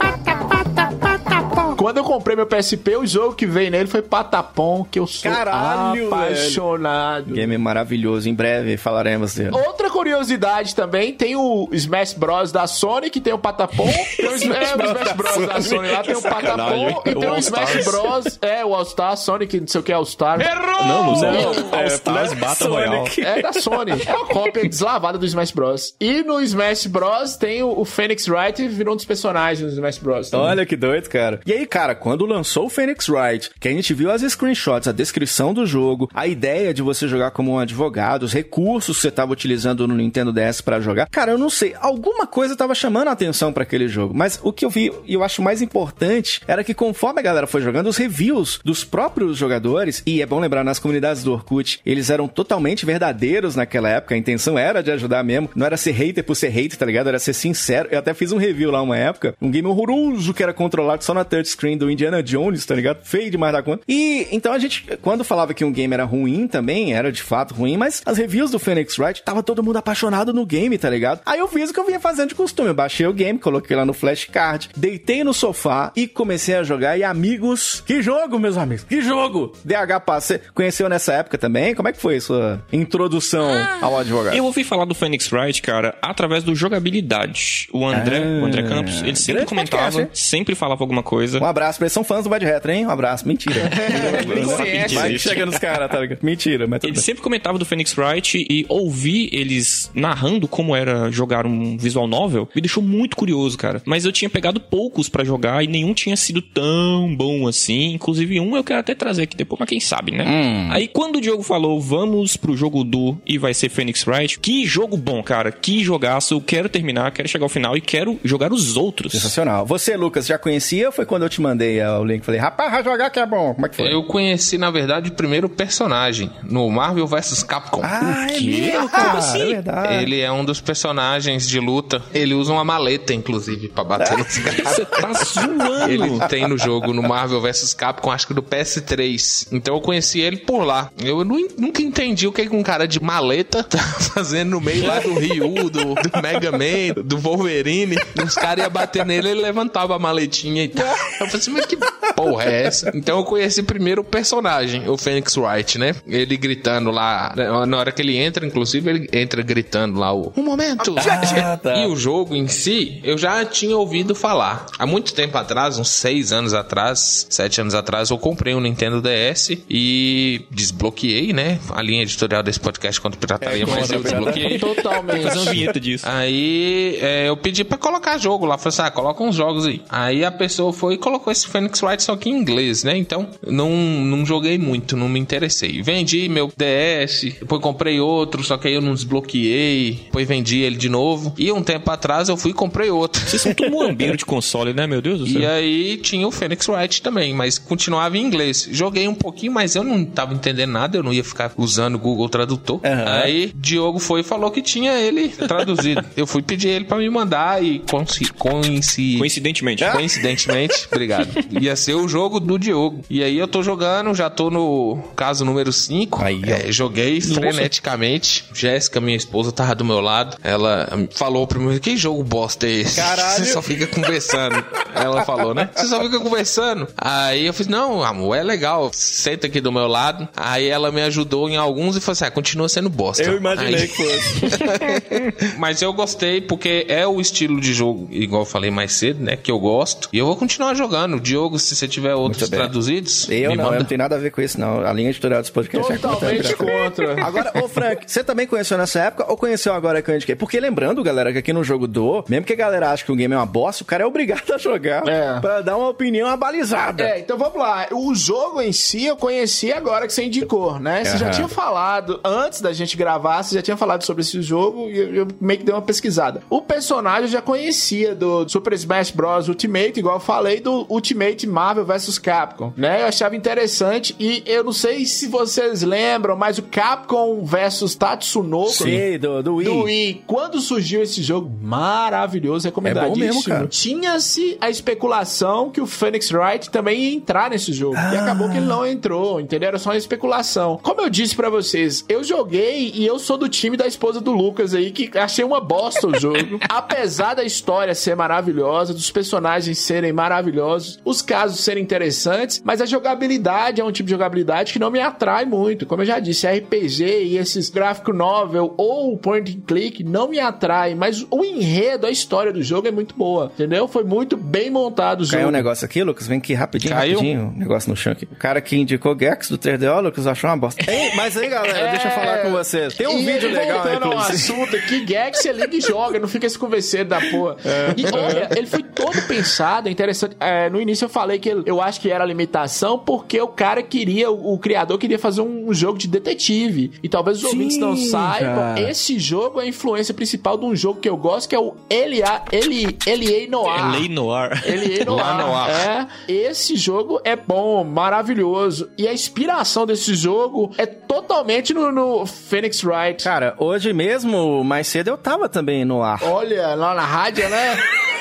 Quando eu comprei meu PSP, o jogo que veio nele foi Patapom, que eu sou Caralho, apaixonado. Game maravilhoso, em breve falaremos dele. Outra curiosidade também, tem o Smash Bros da Sony, que tem o Patapom, *laughs* tem o Smash, é, o Smash Bros da Sony lá, tem o. Patapom, e tem O o Smash. Bros, é, o All-Star, Sonic, não sei o que é All-Star. Não, não, Não, All Stars é Battle Royale. É da Sony. É uma cópia *laughs* deslavada do Smash Bros. E no Smash Bros tem o, o Phoenix Wright, virou um dos personagens do Smash Bros. também. Olha que doido, cara. E aí, cara, quando lançou o Phoenix Wright, que a gente viu as screenshots, a descrição do jogo, a ideia de você jogar como um advogado, os recursos que você tava utilizando no Nintendo DS pra jogar, cara, eu não sei, alguma coisa tava chamando a atenção pra aquele jogo, mas o que eu vi e eu acho mais importante era que conforme a galera foi jogando, os reviews dos próprios jogadores, e é bom lembrar, nas comunidades do Orkut, eles eram totalmente verdadeiros naquela época, a intenção era de ajudar mesmo, não era ser hater por ser hater, tá ligado? Era ser sincero. Eu até fiz um review lá uma época, um game horroroso que era controlado só na touchscreen do Indiana Jones, tá ligado? Feio demais da conta. E então a gente, quando falava que um game era ruim também, era de fato ruim, mas as reviews do Phoenix Wright, tava todo mundo apaixonado no game, tá ligado? Aí eu fiz o que eu vinha fazendo de costume, eu baixei o game, coloquei lá no flashcard, deitei no sofá e comecei a jogar. E amigos, que jogo, meus amigos, que jogo! DH Passe, conheceu nessa época também? Como é que foi a sua introdução ao advogado? Eu ouvi falar do Phoenix Wright, cara, através do jogabilidade. O André, Ah, o André Campos, ele sempre comentava, podcast, sempre falava alguma coisa. Um abraço pra eles. São fãs do Bad Retro, hein? Um abraço. Mentira. *laughs* Mentira. Vai que chega nos caras, tá ligado? Mentira, mas Ele bem. sempre comentava do Phoenix Wright e ouvir eles narrando como era jogar um visual novel me deixou muito curioso, cara. Mas eu tinha pegado poucos pra jogar e nenhum tinha sido tão bom assim. Inclusive um eu quero até trazer aqui depois, mas quem sabe, né? Hum. Aí quando o Diogo falou, vamos pro jogo do e vai ser Phoenix Wright, que jogo bom, cara. Que jogaço. Eu quero terminar, quero chegar ao final e quero jogar os outros. Sensacional. Você, Lucas, já conhecia ou foi quando eu te mandei o link? Falei, rapaz, vai jogar que é bom. Como é que foi? Eu conheci, na verdade, o primeiro personagem no Marvel vs Capcom. Ah, é quê? mesmo, Como assim? É verdade. Ele é um dos personagens de luta. Ele usa uma maleta, inclusive, pra bater nos caras. Você tá zoando. Ele tem no jogo, no Marvel vs Capcom, acho que do PS3. Então eu conheci ele por lá. Eu nu- nunca entendi o que que um cara de maleta tá *laughs* fazendo no meio lá do Ryu, do, do Mega Man, do Wolverine. Os caras iam bater nele, ele levantava a maletinha e tal. Eu falei assim, mas que porra é essa? Então eu conheci primeiro o personagem, o Phoenix Wright, né? Ele gritando lá, na hora que ele entra, inclusive, ele entra gritando lá o Um momento! Ah, tá. E o jogo em si, eu já tinha ouvido falar. Há muito tempo atrás, uns seis anos atrás, sete anos atrás, eu comprei um Nintendo DS e desbloqueei, né? A linha editorial desse podcast contra a pirataria, mas eu desbloqueei. Totalmente. Fazer uma vinheta disso. Aí é, eu pedi pra colocar jogo lá. Falei assim, ah, coloca uns jogos aí. Aí a pessoa foi e colocou esse Phoenix Wright só que em inglês, né? Então não, não joguei muito, não me interessei. Vendi meu DS, depois comprei outro, só que aí eu não desbloqueei. Depois vendi ele de novo. E um tempo atrás eu fui e comprei outro. Vocês são tudo muambeiro de console, né, meu Deus do céu? E aí tinha o Phoenix Wright também, mas continuava em inglês. Joguei um pouquinho, mas eu não tava entendendo nada, eu não ia ficar usando o Google Tradutor. Aham. Aí Diogo foi e falou que tinha ele traduzido. eu fui pedir ele pra me mandar e coinci coinci Coincidentemente. Coincidentemente, *laughs* obrigado. Ia ser o jogo do Diogo. E aí eu tô jogando, já tô no caso número 5. Aí, ó. joguei freneticamente. Jéssica, minha esposa, tava do meu lado. Ela falou pra mim: que jogo bosta é esse? Caralho. Você só fica conversando. Ela falou, né? Você só fica conversando. Aí eu fiz: não, amor, é legal. Senta aqui do meu lado. Aí ela me ajudou em alguns e falou assim: ah, continua sendo bosta. Eu imaginei Aí- que fosse. *laughs* mas eu gostei porque é o estilo de jogo, igual eu falei mais cedo, né? Que eu gosto. E eu vou continuar jogando. Diogo, se você tiver outros traduzidos, Eu me não, eu manda. não tenho nada a ver com isso, não. A linha editorial desse podcast é Totalmente contra. contra. *laughs* Agora, ô Frank, você também conheceu nessa época ou conheceu agora que eu indiquei? Porque lembrando, galera, que aqui no jogo do, mesmo que a galera ache que o game é uma bosta, o cara é obrigado a jogar É. pra dar uma opinião abalizada. É, então vamos lá. O jogo em si eu conheci agora que você indicou, né? Você já Aham. tinha falado, antes da gente gravar, você já tinha falado sobre esse jogo e eu, eu meio que dei uma pesquisada. O personagem eu já conhecia do Super Smash Bros. Ultimate, igual eu falei, do Ultimate Marvel vs Capcom, né? Eu achava interessante e eu não sei se vocês lembram, mas o Capcom vs Tatsunoko Sei, do, do Wii. do Wii. Quando surgiu esse jogo maravilhoso, recomendadíssimo. É bom mesmo, cara. Tinha-se a especulação que o Phoenix Wright também ia entrar nesse jogo. E acabou que ele não entrou, entendeu? Era só uma especulação. Como eu disse pra vocês, eu joguei e eu sou do time da esposa do Lucas aí, que achei uma bosta o jogo. *laughs* Apesar da história ser maravilhosa, dos personagens serem maravilhosos, os casos serem interessantes, mas a jogabilidade é um tipo de jogabilidade que não me atrai muito. Como eu já disse, RPG e esses gráfico novel ou point and click não me atraem, mas o enredo, a história do jogo é muito boa, entendeu? Foi muito bem montado o Caiu jogo. um negócio aqui, Lucas? Vem aqui rapidinho, Caiu? rapidinho. Um negócio no chão aqui. O cara que indicou Gex do 3DO, Lucas, achou uma bosta. Ei, mas aí, galera, deixa eu falar com vocês. Tem um E vídeo legal aí, voltando ao assunto aqui, Gag, você liga e joga, não fica esse converseiro da porra. E olha, ele foi todo pensado, é interessante. É, no início eu falei que eu acho que era limitação porque o cara queria, o, o criador queria fazer um, jogo de detetive. E talvez os Sim, ouvintes não saibam, cara. esse jogo é a influência principal de um jogo que eu gosto, que é o L.A. L- L.A. Noir. Lei Noir. Ele Lá no ar. É, esse jogo é bom, maravilhoso. E a inspiração desse jogo é totalmente no, no Phoenix Wright. Cara, hoje mesmo, mais cedo, eu tava também no ar. Olha, lá na rádio, né? *laughs*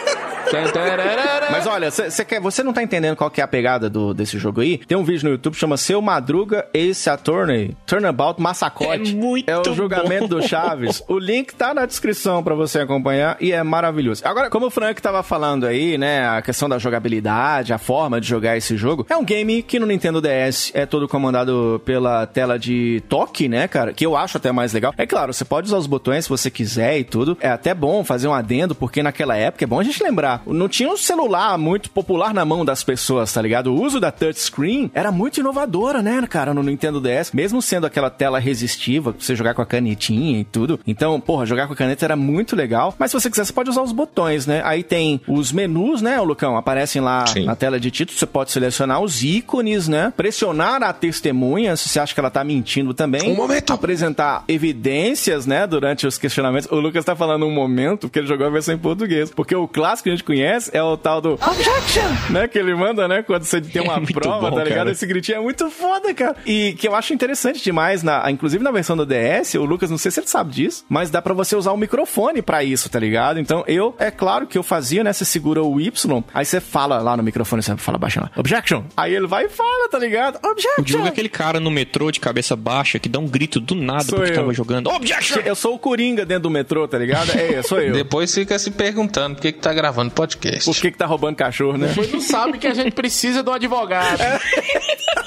Mas olha, cê, quer, você não tá entendendo qual que é a pegada do, desse jogo aí? Tem um vídeo no YouTube que chama Seu Madruga Ace Attorney Turnabout Massacote. É muito É o julgamento bom. do Chaves. O link tá na descrição pra você acompanhar e é maravilhoso. Agora, como o Frank tava falando aí, né, a questão da jogabilidade, a forma de jogar esse jogo, é um game que no Nintendo DS é todo comandado pela tela de toque, né, cara? Que eu acho até mais legal. É claro, você pode usar os botões se você quiser e tudo. É até bom fazer um adendo, porque naquela época, é bom a gente lembrar, não tinha um celular muito popular na mão das pessoas, tá ligado? O uso da touchscreen era muito inovadora, né, cara, no Nintendo DS, mesmo sendo aquela tela resistiva, pra você jogar com a canetinha e tudo. Então, porra, jogar com a caneta era muito legal. Mas se você quiser, você pode usar os botões, né? Aí tem os menus, né, o Lucão? Aparecem lá Sim. na tela de título, você pode selecionar os ícones, né? Pressionar a testemunha, se você acha que ela tá mentindo também. Um momento. Apresentar evidências, né, durante os questionamentos. O Lucas tá falando um momento porque ele jogou a versão em português. Porque o clássico que a gente conhece é o tal do Objection, né? Que ele manda, né? Quando você tem uma *laughs* É prova, bom, tá ligado? cara. Esse gritinho é muito foda, cara. E que eu acho interessante demais, na, inclusive na versão do DS, o Lucas, não sei se ele sabe disso, mas dá pra você usar o microfone pra isso, tá ligado? Então eu, é claro que eu fazia, né? Você segura o Y, aí você fala lá no microfone, você fala baixando lá, Objection. Aí ele vai e fala, tá ligado? O Objection. Diogo é aquele cara no metrô de cabeça baixa que dá um grito do nada Sou porque eu. tava jogando. Objection! Eu sou o Coringa dentro do metrô, tá ligado? É, sou eu. Depois fica se perguntando por que, que tá gravando podcast. Por que que tá roubando cachorro, né? Pois não sabe que a gente precisa de um advogado. *laughs*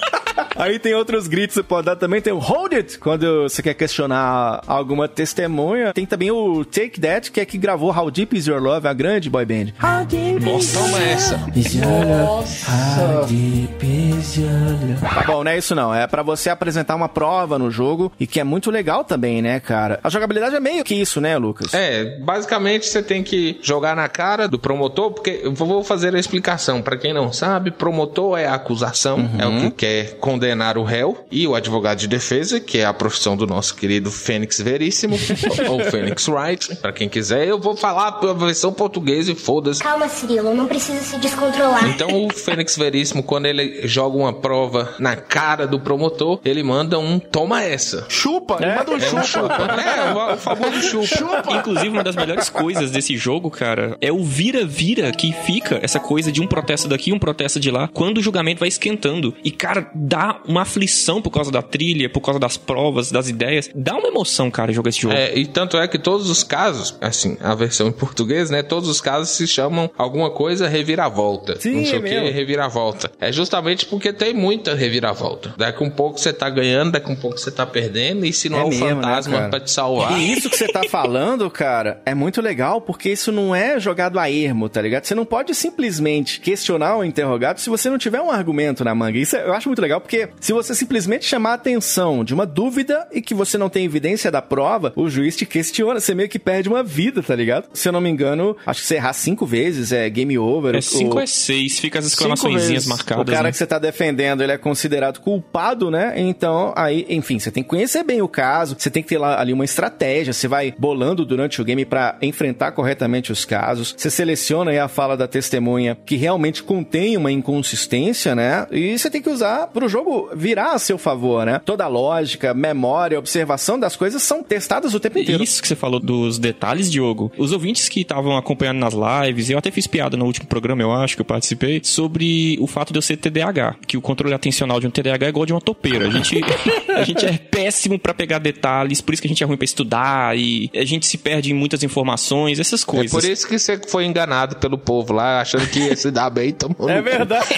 Aí tem outros gritos que você pode dar também. Tem o Hold It, quando você quer questionar alguma testemunha. Tem também o Take That, que é que gravou How Deep Is Your Love, a grande boy band. How deep Nossa, toma essa. is your love? How deep is your love? Tá bom, não é isso não. É pra você apresentar uma prova no jogo e que é muito legal também, né, cara? A jogabilidade é meio que isso, né, Lucas? É, basicamente você tem que jogar na cara do promotor, porque eu vou fazer a explicação. Pra quem não sabe, promotor é a acusação, é o que quer condenar o réu, e o advogado de defesa, que é a profissão do nosso querido Fênix Veríssimo, *laughs* ou Fênix Wright, pra quem quiser. Eu vou falar a versão portuguesa e foda-se. Calma, Cirilo, não precisa se descontrolar. Então o Fênix Veríssimo, quando ele joga uma prova na cara do promotor, ele manda um toma essa. Chupa, ele manda um É um chupa. chupa. *laughs* É, o, famoso chupa. Inclusive, uma das melhores coisas desse jogo, cara, é o vira-vira que fica essa coisa de um protesto daqui, um protesto de lá, quando o julgamento vai esquentando. E, cara, dá uma aflição por causa da trilha, por causa das provas, das ideias. Dá uma emoção, cara, jogar esse jogo. É, e tanto é que todos os casos, assim, a versão em português, né? Todos os casos se chamam alguma coisa reviravolta. Sim, não sei é o que, mesmo. reviravolta. É justamente porque tem muita reviravolta. Daqui um pouco você tá ganhando, daqui um pouco você tá perdendo, e se não é, É o mesmo, né, fantasma cara? pra te salvar. E isso que você tá *laughs* falando, cara, é muito legal, porque isso não é jogado a ermo, tá ligado? Você não pode simplesmente questionar o interrogado se você não tiver um argumento na manga. Isso eu acho muito legal, porque se você simplesmente chamar a atenção de uma dúvida e que você não tem evidência da prova, o juiz te questiona, você meio que perde uma vida, tá ligado? Se eu não me engano, acho que você errar cinco vezes é game over. É O- 5 é 6, fica as Cinco exclamaçõezinhas marcadas. O cara né? que você tá defendendo, ele é considerado culpado, né? Então, aí, enfim, você tem que conhecer bem o caso, você tem que ter lá ali uma estratégia, você vai bolando durante o game pra enfrentar corretamente os casos, você seleciona aí a fala da testemunha que realmente contém uma inconsistência, né? E você tem que usar pro jogo virar a seu favor, né? Toda a lógica, memória, observação das coisas são testadas o tempo inteiro. Isso que você falou dos detalhes, Diogo. Os ouvintes que estavam acompanhando nas lives, eu até fiz piada no último programa, eu acho, que eu participei, sobre o fato de eu ser TDAH. Que o controle atencional de um TDAH é igual de uma topeira. A gente, *laughs* a gente é péssimo pra pegar detalhes, por isso que a gente é ruim pra estudar e a gente se perde em muitas informações, essas É coisas. por isso que você foi enganado pelo povo lá, achando que ia se dar bem, tomou É verdade. *laughs*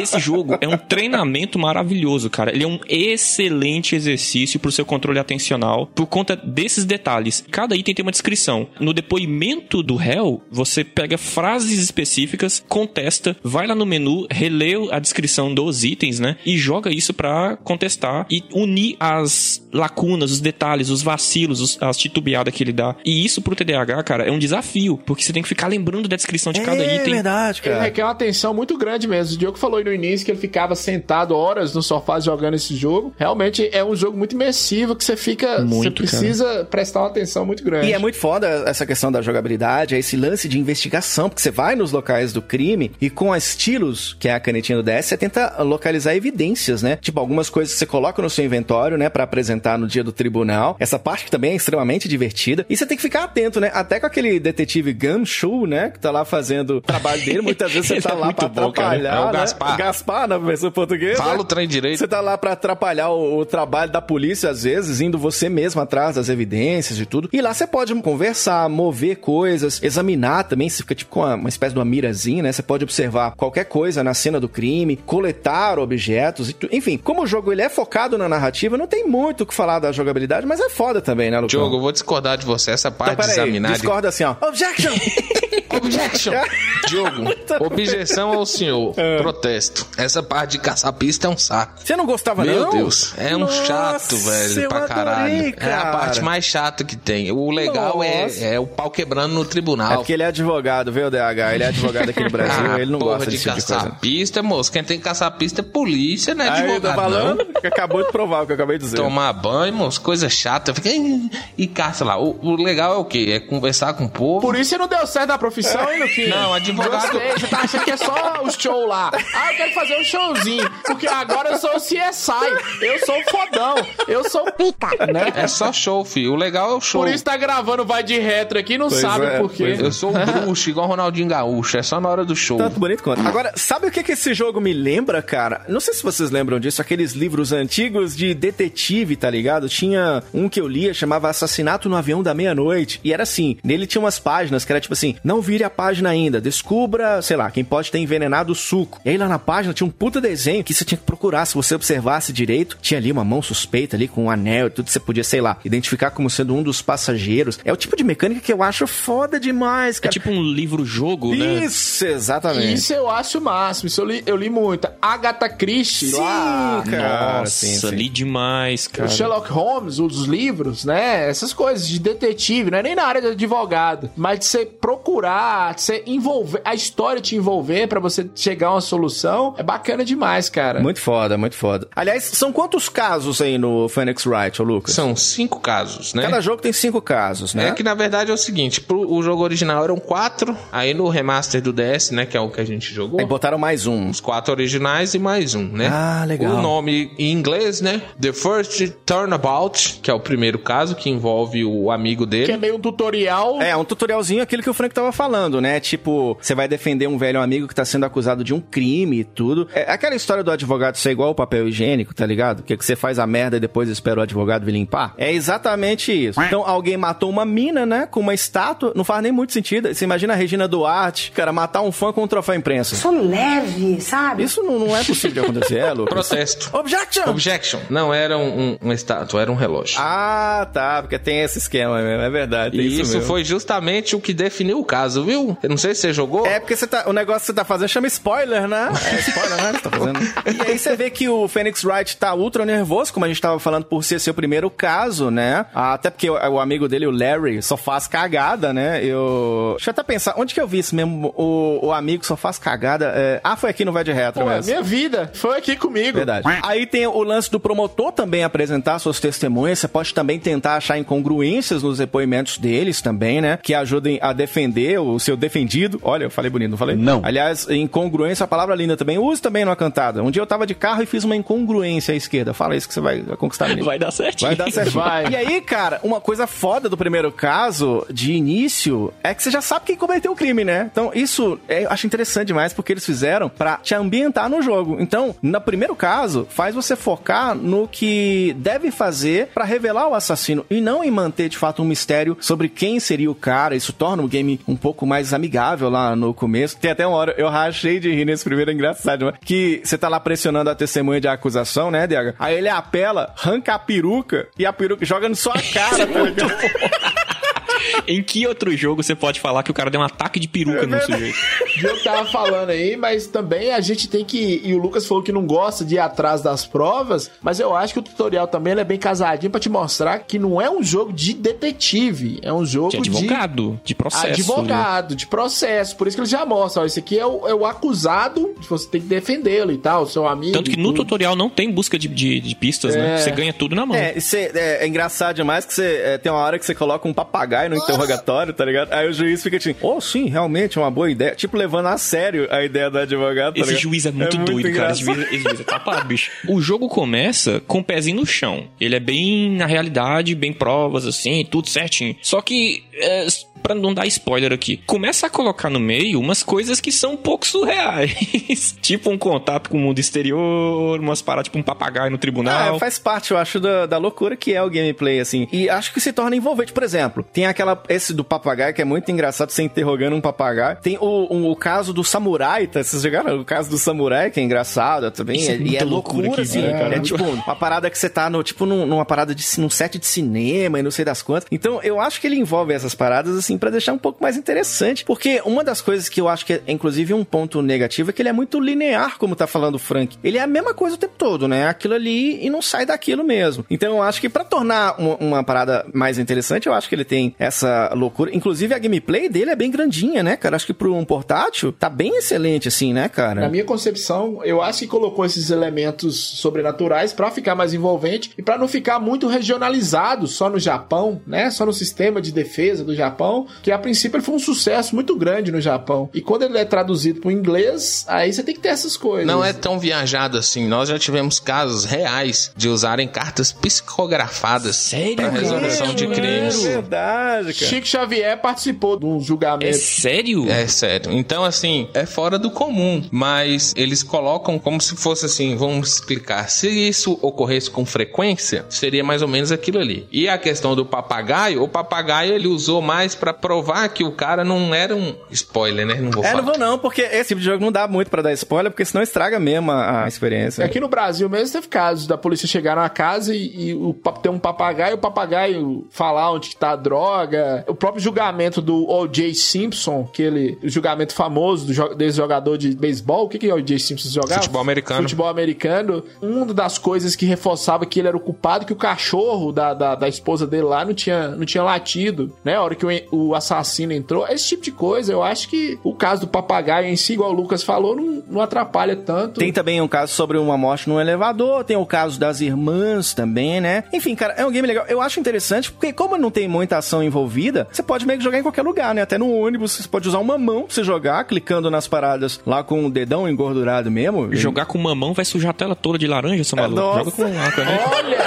Esse jogo é um treinamento maravilhoso, cara. Ele é um excelente exercício pro seu controle atencional por conta desses detalhes. Cada item tem uma descrição. No depoimento do réu, você pega frases específicas, contesta, vai lá no menu, relê a descrição dos itens, né? E joga isso pra contestar e unir as lacunas, os detalhes, os vacilos, os- as titubeadas que ele dá. E isso pro TDAH, cara, é um desafio, porque você tem que ficar lembrando da descrição de cada é item. verdade, Ele cara. requer uma atenção muito grande mesmo. O Diogo falou aí no início que ele ficava sentado horas no sofá jogando esse jogo. Realmente é um jogo muito imersivo que você fica. você Muito, precisa prestar uma atenção muito grande. E é muito foda essa questão da jogabilidade, é esse lance de investigação, porque você vai nos locais do crime e com a estilos, que é a canetinha do DS, você tenta localizar evidências, né? Tipo, algumas coisas que você coloca no seu inventório, né, Pra apresentar no dia do tribunal. Essa parte que também é extremamente divertida. E você tem que ficar atento, né? Até com aquele detetive Gumshoe, né, que tá lá fazendo o trabalho dele. Muitas vezes você *laughs* tá é lá pra bom, cara. atrapalhar, É o né? Gaspar. Gaspar na versão portuguesa. Fala o trem direito. Você tá lá pra atrapalhar o, o trabalho da polícia, às vezes, indo você mesmo atrás das evidências e tudo. E lá você pode conversar, mover coisas, examinar também. Você fica tipo com uma, uma espécie de uma mirazinha, né? Você pode observar qualquer coisa na cena do crime, coletar objetos e tu... Enfim, como o jogo ele é focado na narrativa, não tem muito o que falar da jogabilidade, mas é foda também, né, Lucão? Diogo, eu vou discordar de você. Essa parte então, de examinar. de- discorda assim, ó. Objection! *laughs* Objection! *laughs* Diogo, objeção ao senhor. Protesto. Essa parte de caçapista é um saco. Você não gostava, Meu não? Deus, é um Nossa, chato, velho, pra adorei, caralho. É a cara. parte mais chata que tem. O legal é, é o pau quebrando no É tribunal. porque ele é advogado, viu, DH? Ele é *laughs* advogado aqui no Brasil, Ah, ele não porra gosta de tipo de coisa. caçapista, moço. Quem tem é polícia, não é Aí, eu tô advogado, falando não. que acabou de provar o que eu acabei de dizer. Tomar banho, moço, coisa chata. Fica e, e caça lá. O, o legal é o quê? É conversar com o povo. Por isso você não deu certo na profissão, hein, Luquinha? Não, advogado- Gostei, você tá achando que é só os show lá. Ah, eu quero fazer um showzinho. Porque agora eu sou o CSI. Eu sou o fodão. Eu sou o pica, né? É só show, filho. O legal é o show. Por isso tá gravando Vai de Retro aqui, não Pois sabe é, por quê. pois Eu sou o bruxo, igual o Ronaldinho Gaúcho. É só na hora do show. Tanto bonito quanto. Agora, sabe o que, que esse jogo me lembra, cara? Não sei se vocês lembram disso, aqueles livros antigos de detetive, tá ligado? Tinha um que eu lia, chamava Assassinato no Avião da Meia-Noite. E era assim, nele tinha umas páginas que era tipo assim, não vire a página ainda, descubra, sei lá, quem pode ter envenenado o suco. E aí lá na página tinha um puta desenho que você tinha que procurar, se você observasse direito, tinha ali uma mão suspeita ali com um anel e tudo, você podia, sei lá, identificar como sendo um dos passageiros. É o tipo de mecânica que eu acho foda demais, É cara. tipo um livro-jogo, né? Isso, exatamente. Isso eu acho o máximo. Isso eu li, eu li muito. Agatha Christie lá. Sim, cara. Nossa, sim, sim. li demais, cara. O Sherlock Holmes, os livros, né? Essas coisas de detetive, não é nem na área de advogado, mas de você procurar, você envolver, a história te envolver pra você chegar a uma solução, é bacana demais, cara. Muito foda, muito foda. Aliás, são quantos casos aí no Phoenix Wright, ô Lucas? São cinco casos, né? Cada jogo tem cinco casos, né? É que na verdade é o seguinte, pro, o jogo original eram quatro, aí no remaster do DS, né, que é o que a gente jogou, Aí botaram mais um. os quatro originais e mais um, né? Ah, legal. O nome em inglês, né? The First Turnabout, que é o primeiro caso que envolve o amigo Que é dele. meio um tutorial. É, um tutorialzinho, aquilo que o Frank tava falando, né? Tipo, você vai defender um velho amigo que tá sendo acusado de um crime e tudo. É aquela história do advogado ser igual o papel higiênico, tá ligado? Que, que você faz a merda e depois espera o advogado vir limpar. É exatamente isso. Então, alguém matou uma mina, né? Com uma estátua. Não faz nem muito sentido. Você imagina a Regina Duarte, cara, matar um fã com um troféu imprensa. Sou leve, sabe? Isso não, não é possível de acontecer, é, Lucas? Protesto. Objection! Objection. Não era um, um, uma estátua, era um relógio. Ah, tá, porque tem esse esquema mesmo, é verdade. e isso, mesmo. foi justamente o que definiu o caso, viu? Eu não sei se você jogou. É porque você tá, o negócio que você tá fazendo chama spoiler, né? É spoiler, né? que Você tá fazendo. E aí você vê que o Phoenix Wright tá ultra nervoso, como a gente tava falando, por ser seu primeiro caso, né? Até porque o, o amigo dele, o Larry, só faz cagada, né? Eu. Deixa eu até pensar, onde que eu vi isso mesmo? O, o amigo só faz cagada. é, Ah, foi aqui no Vai de Retro Pô, é mesmo. minha vida. Foi aqui comigo. Verdade. Aí tem o lance do promotor também apresentar suas testemunhas. Você pode também tentar achar incongruências nos depoimentos deles também, né? Que ajudem a defender o seu defendido. Olha, eu falei bonito, não falei? Não. Aliás, incongruência é uma palavra linda também. Use também numa cantada. Um dia eu tava de carro e fiz uma incongruência à esquerda. Fala isso que você vai conquistar menino. Vai dar certo. Vai dar certo. Vai. E aí, cara, uma coisa foda do primeiro caso, de início, é que você já sabe quem cometeu o crime, né? Então, isso é, eu acho interessante demais porque eles fizeram pra te ambientar no jogo. Então, no primeiro caso, faz você focar no que deve fazer pra revelar o assassino e não em manter de fato um mistério sobre quem seria o cara. Isso torna o game um pouco mais amigável lá no começo. Tem até uma hora, eu rachei de rir nesse primeiro, é engraçado, que você tá lá pressionando a testemunha de acusação, né, Diaga? Aí ele apela, arranca a peruca e a peruca joga na sua cara, tá ligado? *laughs* Em que outro jogo você pode falar que o cara deu um ataque de peruca no sujeito? Diogo tava falando aí, mas também a gente tem que. E o Lucas falou que não gosta de ir atrás das provas, mas eu acho que o tutorial também ele é bem casadinho pra te mostrar que não é um jogo de detetive, é um jogo De advogado, de, processo. Advogado, de processo. Por isso que ele já mostra, ó, esse aqui é o, é o acusado, você tem que defendê-lo e tal, o seu amigo. Tanto que no tutorial não tem busca de, de, de pistas, né? É. Você ganha tudo na mão. É, isso é, é- engraçado demais que você é, tem uma hora que você coloca um papagaio no interrogatório, tá ligado? Aí o juiz fica tipo, oh, sim, realmente é uma boa ideia. Tipo, levando a sério a ideia do advogado. tá Esse ligado? juiz é muito doido, cara. Esse juiz, esse juiz é tapado, bicho. O jogo começa com o pezinho no chão. Ele é bem na realidade, bem provas, assim, tudo certinho. Só que, é, pra não dar spoiler aqui, começa a colocar no meio umas coisas que são um pouco surreais. *laughs* tipo um contato com o mundo exterior, umas paradas, tipo um papagaio no tribunal. Ah, faz parte, eu acho, da, da loucura que é o gameplay, assim. E acho que se torna envolvente. Por exemplo, tem aquela. Esse do papagaio, que é muito engraçado você interrogando um papagaio. Tem o, um- o caso do samurai, tá? Vocês jogaram o caso do samurai, que é engraçado também. Isso é e é loucura loucura, que assim. cara. É tipo uma parada que você tá no, tipo, num- numa parada de num set de cinema e não sei das quantas. Então, eu acho que ele envolve essas paradas, assim, assim, pra deixar um pouco mais interessante. Porque uma das coisas que eu acho que é, inclusive, um ponto negativo é que ele é muito linear, como tá falando o Frank. Ele é a mesma coisa o tempo todo, né? Aquilo ali e não sai daquilo mesmo. Então eu acho que pra tornar uma, uma parada mais interessante, eu acho que ele tem essa loucura. Inclusive a gameplay dele é bem grandinha, né, cara? Acho que pro um portátil tá bem excelente, assim, né, cara? Na minha concepção, eu acho que colocou esses elementos sobrenaturais pra ficar mais envolvente e pra não ficar muito regionalizado só no Japão, né? Só no sistema de defesa do Japão, que a princípio ele foi um sucesso muito grande no Japão. E quando ele é traduzido pro inglês, aí você tem que ter essas coisas. Não é tão viajado assim. Nós já tivemos casos reais de usarem cartas psicografadas Sério, para resolução de É crimes. verdade, cara. Chico Xavier participou de um É julgamento. sério? É sério. Então, assim, é fora do comum. Mas eles colocam como se fosse assim, vamos explicar. Se isso ocorresse com frequência, seria mais ou menos aquilo ali. E a questão do papagaio, o papagaio ele usou mais pra provar que o cara não era um spoiler, né? Não vou É, falar. não vou não, porque esse tipo de jogo não dá muito pra dar spoiler, porque senão estraga mesmo a, a experiência. Aqui no Brasil mesmo teve casos da polícia chegar na casa e, e o, ter um papagaio, o papagaio falar onde que tá a droga. O próprio julgamento do O.J. Simpson, aquele o julgamento famoso do jo- desse jogador de beisebol. O que, que o O.J. Simpson jogava? Futebol americano. Futebol americano. Uma das coisas que reforçava que ele era o culpado, que o cachorro da, da, da esposa dele lá não tinha, não tinha latido, né? A hora que o, o assassino entrou. Esse tipo de coisa, eu acho que o caso do papagaio em si, igual o Lucas falou, não, não atrapalha tanto. Tem também um caso sobre uma morte no elevador, tem o caso das irmãs também, né? Enfim, cara, é um game legal. Eu acho interessante, porque como não tem muita ação envolvida, você pode meio que jogar em qualquer lugar, né? Até no ônibus, você pode usar uma mão pra você jogar, clicando nas paradas lá com o dedão engordurado mesmo. Jogar com mamão vai sujar a tela toda de laranja, seu maluco. nossa. Joga com uma caneta. Olha!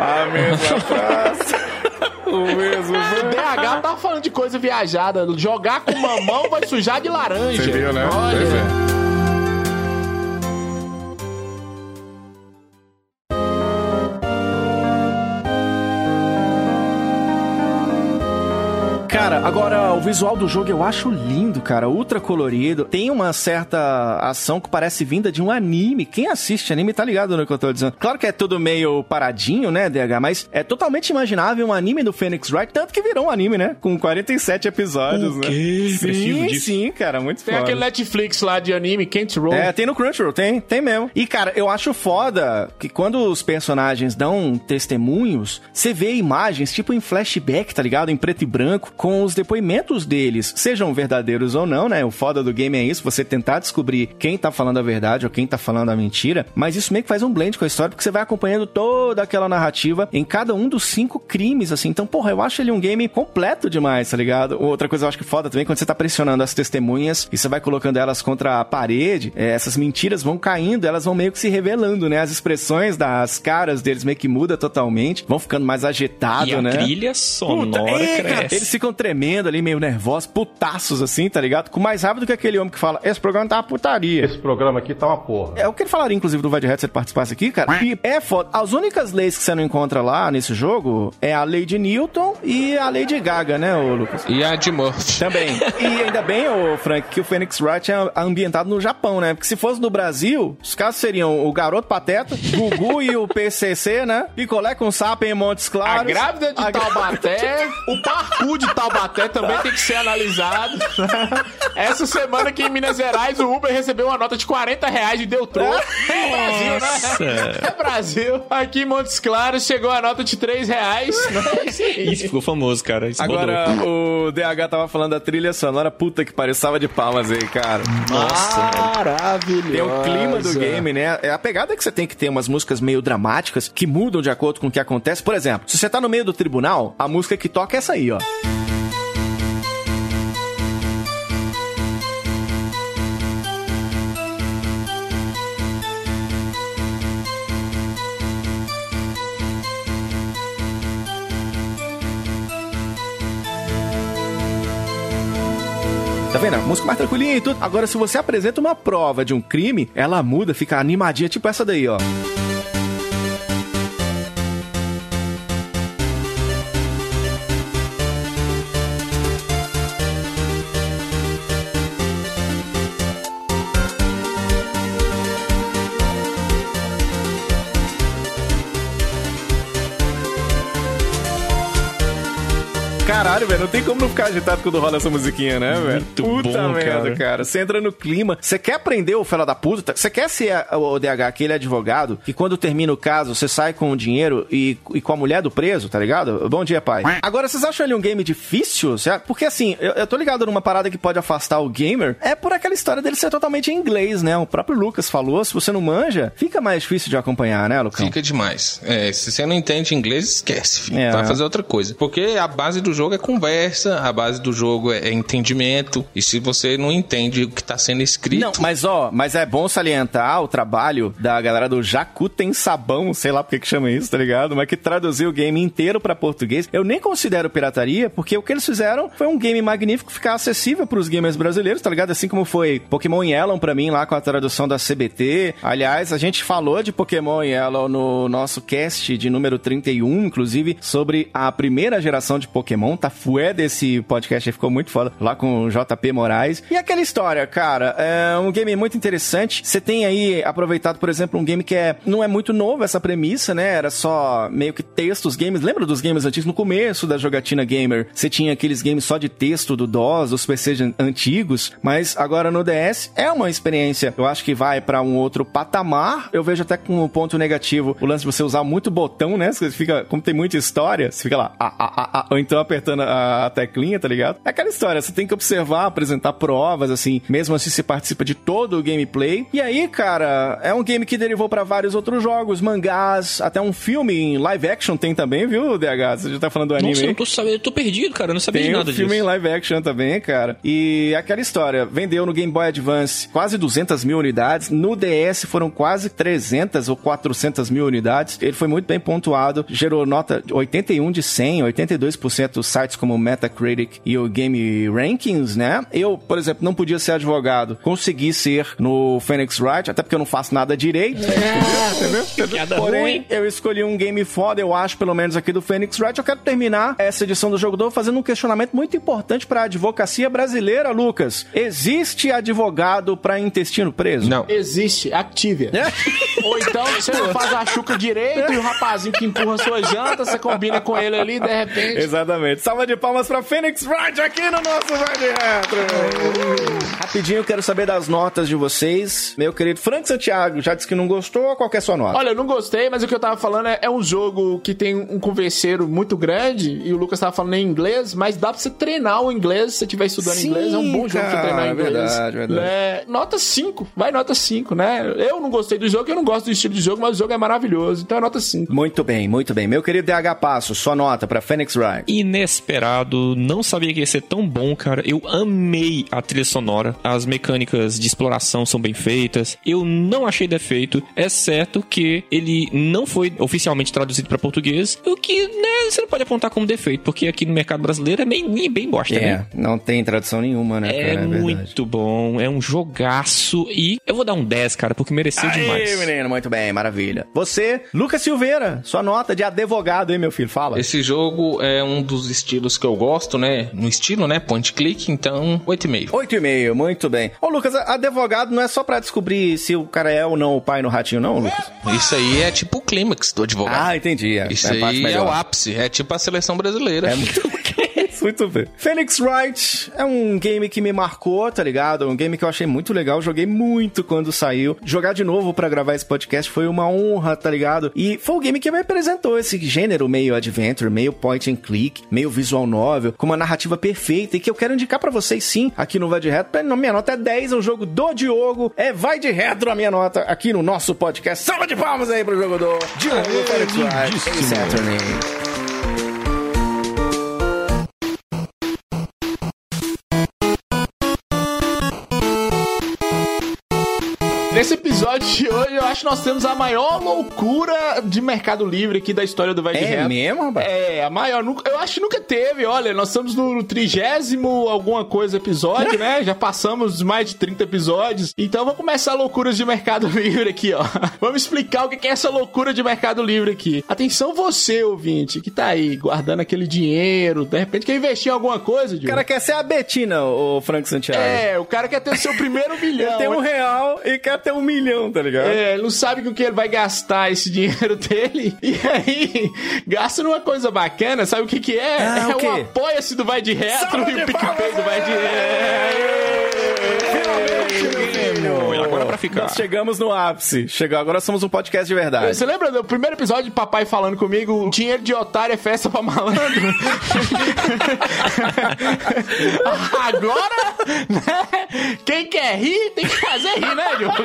A mesma frase. O mesmo. O *laughs* DH tá falando de coisa viajada. Jogar com mamão vai sujar de laranja. Você viu, né? Olha. Pois é. Cara, agora o visual do jogo eu acho lindo, cara. Ultra colorido. Tem uma certa ação que parece vinda de um anime. Quem assiste anime tá ligado no que eu tô dizendo. Claro que é tudo meio paradinho, né, DH? Mas é totalmente imaginável um anime do Phoenix Wright. Tanto que virou um anime, né? Com 47 episódios, O né? Preciso Sim, sim, cara. Muito Tem foda. aquele Netflix lá de anime, Can't Roll. É, tem no Crunchyroll, tem, tem mesmo. E, cara, eu acho foda que quando os personagens dão testemunhos, você vê imagens, tipo em flashback, tá ligado? Em preto e branco, com os depoimentos deles, sejam verdadeiros ou não, né? O foda do game é isso, você tentar descobrir quem tá falando a verdade ou quem tá falando a mentira, mas isso meio que faz um blend com a história, porque você vai acompanhando toda aquela narrativa em cada um dos cinco crimes, assim. Então, porra, eu acho ele um game completo demais, tá ligado? Outra coisa eu acho que foda também, quando você tá pressionando as testemunhas e você vai colocando elas contra a parede, é, essas mentiras vão caindo, elas vão meio que se revelando, né? As expressões das caras deles meio que muda totalmente, vão ficando mais agitados, E a né? trilha Puta, sonora é, cara, eles ficam tremendo ali, meio nervosos, putaços assim, tá ligado? Com mais rápido que aquele homem que fala: Esse programa tá uma putaria. Esse programa aqui tá uma porra. É o que ele falaria, inclusive, do Vai de Reto se ele participasse aqui, cara. E é foda. As únicas leis que você não encontra lá nesse jogo é a lei de Newton e a lei de Gaga, né, ô Lucas? E a de Murphy. Também. E ainda bem, ô Frank, que o Phoenix Wright é ambientado no Japão, né? Porque se fosse no Brasil, os casos seriam o Garoto Pateta, Gugu e o PCC, né? Picolé com sapo em Montes A Claros. grávida de A Taubaté, *laughs* o parkour de Taubaté também tem que ser analisado. Essa semana aqui em Minas Gerais, o Uber recebeu uma nota de 40 reais e deu troco. É Brasil, Nossa. né? É Brasil. Aqui em Montes Claros chegou a nota de 3 reais. Isso ficou famoso, cara. Isso Agora, rodou. o DH tava falando da trilha sonora, puta que pariu, salva de palmas aí, cara. Maravilhoso. Tem o clima do game, né? É a pegada que você tem que ter umas músicas meio dramáticas que mudam de acordo com o que acontece. Por exemplo, se você tá no meio do tribunal, a música que toca é essa aí, ó. Vendo? A música mais tranquilinha e tudo. Agora, se você apresenta uma prova de um crime, ela muda, fica animadinha, tipo essa daí, ó. Caralho, velho, não tem como não ficar agitado quando rola essa musiquinha, né, velho? Muito puta bom, merda, cara. cara. Você entra no clima. Você quer aprender o fela da puta? Você quer ser a- o DH, aquele advogado, que quando termina o caso, você sai com o dinheiro e, e com a mulher do preso, tá ligado? Bom dia, pai. Agora, vocês acham ele um game difícil? Porque assim, eu, eu tô ligado numa parada que pode afastar o gamer. É por aquela história dele ser totalmente em inglês, né? O próprio Lucas falou, se você não manja, fica mais difícil de acompanhar, né, Lucão? Fica demais. É, se você não entende inglês, esquece. Filho. É. Vai fazer outra coisa. Porque a base do jogo é conversa, a base do jogo é, é entendimento. E se você não entende o que tá sendo escrito. Não, mas ó, mas é bom salientar o trabalho da galera do Jacu tem sabão, sei lá porque que chama isso, tá ligado? Mas que traduziu o game inteiro pra português. Eu nem considero pirataria, porque o que eles fizeram foi um game magnífico ficar acessível pros gamers brasileiros, tá ligado? Assim como foi Pokémon Yellow pra mim lá com a tradução da CBT. Aliás, a gente falou de Pokémon Yellow no nosso cast de número 31, inclusive, sobre a primeira geração de Pokémon, tá fué desse podcast ficou muito foda, lá com o JP Moraes. E aquela história, cara, é um game muito interessante. Você tem aí aproveitado, por exemplo, um game que é não é muito novo essa premissa, né? Era só meio que textos, games. Lembra dos games antigos? No começo da jogatina gamer, você tinha aqueles games só de texto do DOS, dos PCs an- antigos, mas agora no DS é uma experiência, eu acho que vai pra um outro patamar. Eu vejo até com um ponto negativo o lance de você usar muito botão, né? Você fica, como tem muita história, você fica lá, ah, ah, ah, ah, ou então apertando a, a teclinha, tá ligado? É aquela história, você tem que observar, apresentar provas, assim, mesmo assim você participa de todo o gameplay. E aí, cara, é um game que derivou pra vários outros jogos, mangás, até um filme em live action tem também, viu, DH? Você já tá falando do anime Nossa, eu tô sabendo, eu tô perdido, cara. Eu não sabia Tem de um nada filme disso. em live action também, cara. E aquela história, vendeu no Game Boy Advance quase 200 mil unidades, no DS foram quase 300 ou 400 mil unidades. Ele foi muito bem pontuado, gerou nota de 81 de 100, 82% dos sites como o Metacritic e o Game Rankings, né? Eu, por exemplo, não podia ser advogado, consegui ser no Phoenix Wright, até porque eu não faço nada direito. *laughs* *laughs* Piada Porém, eu escolhi um game foda, eu acho, pelo menos aqui do Phoenix Wright. Eu quero terminar essa edição do Jogo do fazendo um questionamento muito importante para a advocacia brasileira, Lucas. Existe advogado para intestino preso? Não. Existe, Activia. *laughs* Ou então você não faz a chuca direito e o rapazinho que empurra a sua janta, você combina com ele ali, de repente. Exatamente. Salva de palmas pra Phoenix Wright aqui no nosso Vai de Retro. Rapidinho, eu quero saber das notas de vocês. Meu querido Frank Santiago, já disse que não gostou, qual que é a sua nota? Olha, eu não gostei, mas o que eu tava falando é, é um jogo que tem um converseiro muito grande, e o Lucas tava falando em inglês, mas dá pra você treinar o inglês se você estiver estudando Sim, inglês. É um bom jogo pra treinar inglês. verdade, verdade. Né? Nota 5, vai nota 5, né? Eu não gostei do jogo, eu não gosto do estilo de jogo, mas o jogo é maravilhoso, então é nota 5. Muito bem, muito bem. Meu querido DH Passo, sua nota pra Phoenix Wright. Inesperado, não sabia que ia ser tão bom, cara. Eu amei a trilha sonora. As mecânicas de exploração são bem feitas. Eu não achei defeito, exceto que ele não foi oficialmente traduzido pra português, o que, né, você não pode apontar como defeito, porque aqui no mercado brasileiro é bem, bem bosta, né? É, não tem tradução nenhuma, né, É, cara? verdade. muito bom, é um jogaço e eu vou dar um 10, cara, porque mereceu Aê, demais. menino, muito bem, maravilha. Você, Lucas Silveira, sua nota de advogado, hein, meu filho? Fala. Esse jogo é um dos estilos que eu gosto, né? No estilo, né? Point click, então 8,5. Oito e meio, muito bem. Ô, Lucas, advogado não é só pra descobrir se o cara é ou não o pai no ratinho, não, Lucas? Isso aí é tipo o clímax do advogado. Ah, entendi. É, Isso é aí é o ápice, é tipo a seleção brasileira. É muito *laughs* *laughs* Muito bem. Phoenix Wright é um game que me marcou, tá ligado? Um game que eu achei muito legal. Joguei muito quando saiu. Jogar de novo pra gravar esse podcast foi uma honra, tá ligado? E foi o game que me apresentou esse gênero meio adventure, meio point and click, meio visual novel, com uma narrativa perfeita e que eu quero indicar pra vocês sim, aqui no Vai de Retro. Minha nota é 10, é o jogo do Diogo. É Vai de Retro a minha nota aqui no nosso podcast. Salva de palmas aí pro jogo do Diogo Phoenix Wright. Nesse episódio de hoje, eu acho que nós temos a maior loucura de Mercado Livre aqui da história do Vai de É Reto. mesmo, rapaz? É, a maior. Eu acho que nunca teve. Olha, nós estamos no trigésimo alguma coisa episódio, né? Já passamos mais de 30 episódios. Então vamos começar a loucuras de Mercado *laughs* Livre aqui, ó. Vamos explicar o que é essa loucura de Mercado Livre aqui. Atenção você, ouvinte, que tá aí guardando aquele dinheiro, de repente quer investir em alguma coisa, O Diogo. cara quer ser a Betina, o Frank Santiago. É, o cara quer ter o seu primeiro *laughs* milhão. Ele tem um real e quer até um milhão, tá ligado? É, ele não sabe com o que ele vai gastar esse dinheiro dele. E aí, gasta numa coisa bacana, sabe o que que é? Ah, é o o apoia-se do Vai de Retro Salve e o PicPay do Vai de agora pra ficar. Nós chegamos no ápice. Chegou, agora somos um podcast de verdade. Você lembra do primeiro episódio de papai falando comigo? Dinheiro de otário é festa pra malandro. *laughs* Agora, né? Quem quer rir tem que fazer rir, né, Diogo?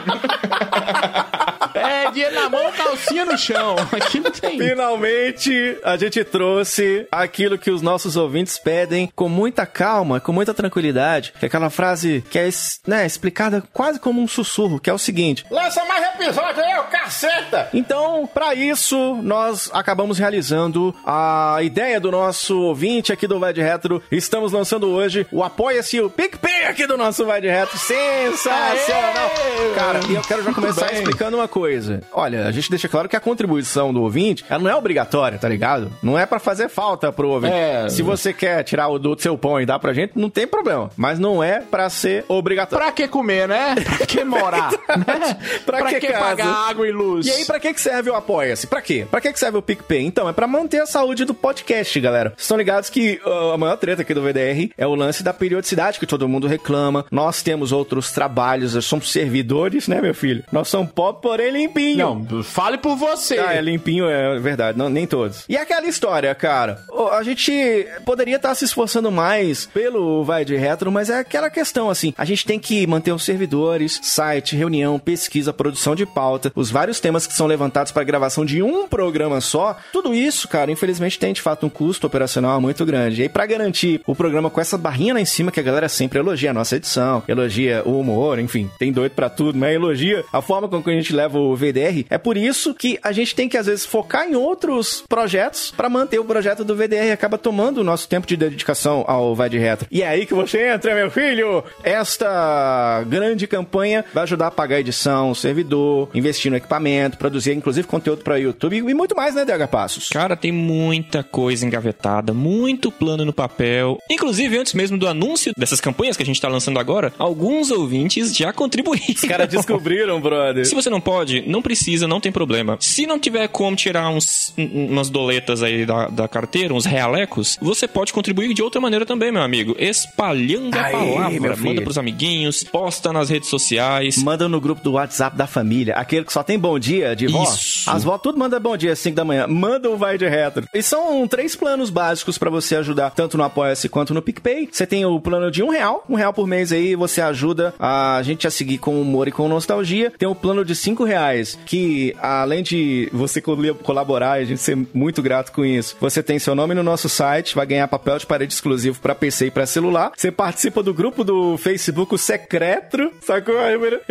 É, dinheiro na mão, calcinha no chão. Aqui não tem. Finalmente, a gente trouxe aquilo que os nossos ouvintes pedem com muita calma, com muita tranquilidade. Que é aquela frase que é né, explicada quase como um sussurro, que é o seguinte: Lança mais episódio aí, ô caceta! Então, pra isso, nós acabamos realizando a ideia do nosso ouvinte aqui do Vai de Retro. Estamos lançando hoje o Apoia-se, o PicPay aqui do nosso Vai de Retro. Sensacional! Aê! Cara, e eu quero já começar explicando uma coisa. Olha, a gente deixa claro que a contribuição do ouvinte, ela não é obrigatória, tá ligado? Não é pra fazer falta pro ouvinte. É. Se você quer tirar o do seu pão e dar pra gente, não tem problema. Mas não é pra ser obrigatório. Pra que comer, né? Pra que morar? *laughs* né? Pra que pagar água e luz? E aí, pra que que serve o Apoia-se? Pra quê? Pra que que serve o PicPay? Então, é pra manter a saúde do podcast, galera. Vocês estão ligados que uh, a maior treta aqui do VDR é o lance da periodicidade que todo mundo reclama. Nós temos outros trabalhos, nós somos servidores, né, meu filho? Nós somos pobres, porém limpinho. Não, fale por você. Ah, é limpinho, é verdade. Não, nem todos. E aquela história, cara. A gente poderia estar se esforçando mais pelo Vai de Retro, mas é aquela questão, assim. A gente tem que manter os servidores, site, reunião, pesquisa, produção de pauta, os vários temas que são levantados para gravação de um programa só. Tudo isso, cara, infelizmente tem de fato um custo operacional muito grande. E aí, pra garantir o programa com essa barrinha lá em cima, que a galera sempre elogia a nossa edição, elogia o humor, enfim, tem doido pra tudo, mas elogia a forma com que a gente leva o VDR. É por isso que a gente tem que, às vezes, focar em outros projetos pra manter o projeto do VDR e acaba tomando o nosso tempo de dedicação ao Vai de Retro. E é aí que você entra, meu filho! Esta grande campanha vai ajudar a pagar a edição, servidor, investir no equipamento, produzir, inclusive, conteúdo pra YouTube e muito mais, né, DH Passos? Cara, tem muita coisa engavetada, muito plano no papel. Inclusive, antes mesmo do anúncio dessas campanhas que a gente tá lançando agora, alguns ouvintes já *laughs* contribuíram. Os caras descobriram, brother. Se você não pode, não precisa, não tem problema. Se não tiver como tirar uns, um- umas doletas aí da, da carteira, uns realecos, você pode contribuir de outra maneira também, meu amigo. Espalhando a Aí, palavra. Manda pros amiguinhos, posta nas redes sociais. Manda no grupo do WhatsApp da família, aquele que só tem bom dia de vó. Isso. As vó tudo manda bom dia às 5 da manhã. Manda o Vai de Retro. E são três planos básicos pra você ajudar, tanto no Apoia-se quanto no PicPay. Você tem o plano de um real, um real por mês aí, você ajuda a gente a seguir com humor e com nostalgia. Tem o plano de cinco reais, que além de você col- colaborar e a gente ser muito grato com isso, você tem seu nome no nosso site, vai ganhar papel de parede exclusivo pra PC e pra celular. Você participa do grupo do Facebook, o Secreto, sacou?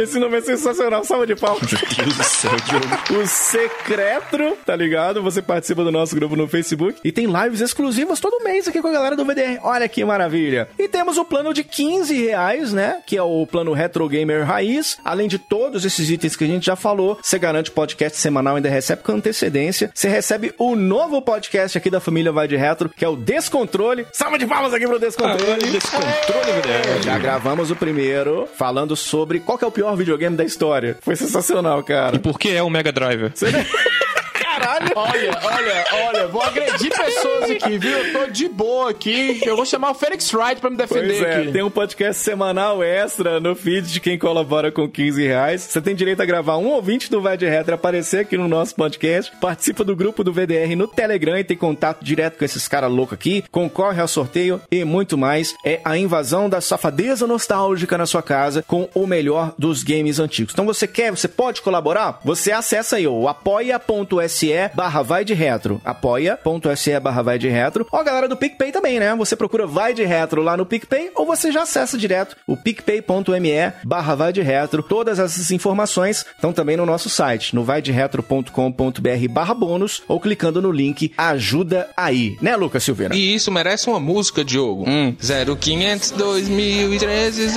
Esse nome é sensacional, salva de palmas. Meu Deus do céu, Diogo. *laughs* O Secreto, tá ligado? Você participa do nosso grupo no Facebook e tem lives exclusivas todo mês aqui com a galera do VDR. Olha que maravilha. E temos o plano de 15 reais, né? Que é o plano Retro Gamer Raiz. Além de todos esses itens que a gente já falou, você garante podcast semanal, ainda recebe com antecedência. Você recebe o novo podcast aqui da família Vai de Retro, que é o Descontrole. Salva de palmas aqui pro Descontrole. Descontrole, VDR. Já gravamos o primeiro falando sobre qual que é o pior videogame da história. Foi sensacional, cara. E por que é o Mega Driver? *laughs* Caralho! Olha, olha, olha, vou agredir pessoas aqui, viu? Eu tô de boa aqui. Eu vou chamar o Felix Wright pra me defender Pois é, aqui. tem um podcast semanal extra no feed de quem colabora com 15 reais. Você tem direito a gravar um ouvinte do Vai de Retro aparecer aqui no nosso podcast. Participa do grupo do VDR no Telegram e tem contato direto com esses caras loucos aqui. Concorre ao sorteio e muito mais. É a invasão da safadeza nostálgica na sua casa com o melhor dos games antigos. Então você quer, você pode colaborar? Você acessa aí o apoia.se barra vai de retro. apoia.se barra vai de retro. Ó, a galera do PicPay também, né? Você procura vai de retro lá no PicPay ou você já acessa direto o picpay.me barra vai de retro. Todas essas informações estão também no nosso site, no vaideretro.com.br barra bônus ou clicando no link ajuda aí. Né, Lucas Silveira? E isso merece uma música, Diogo. 0500 2013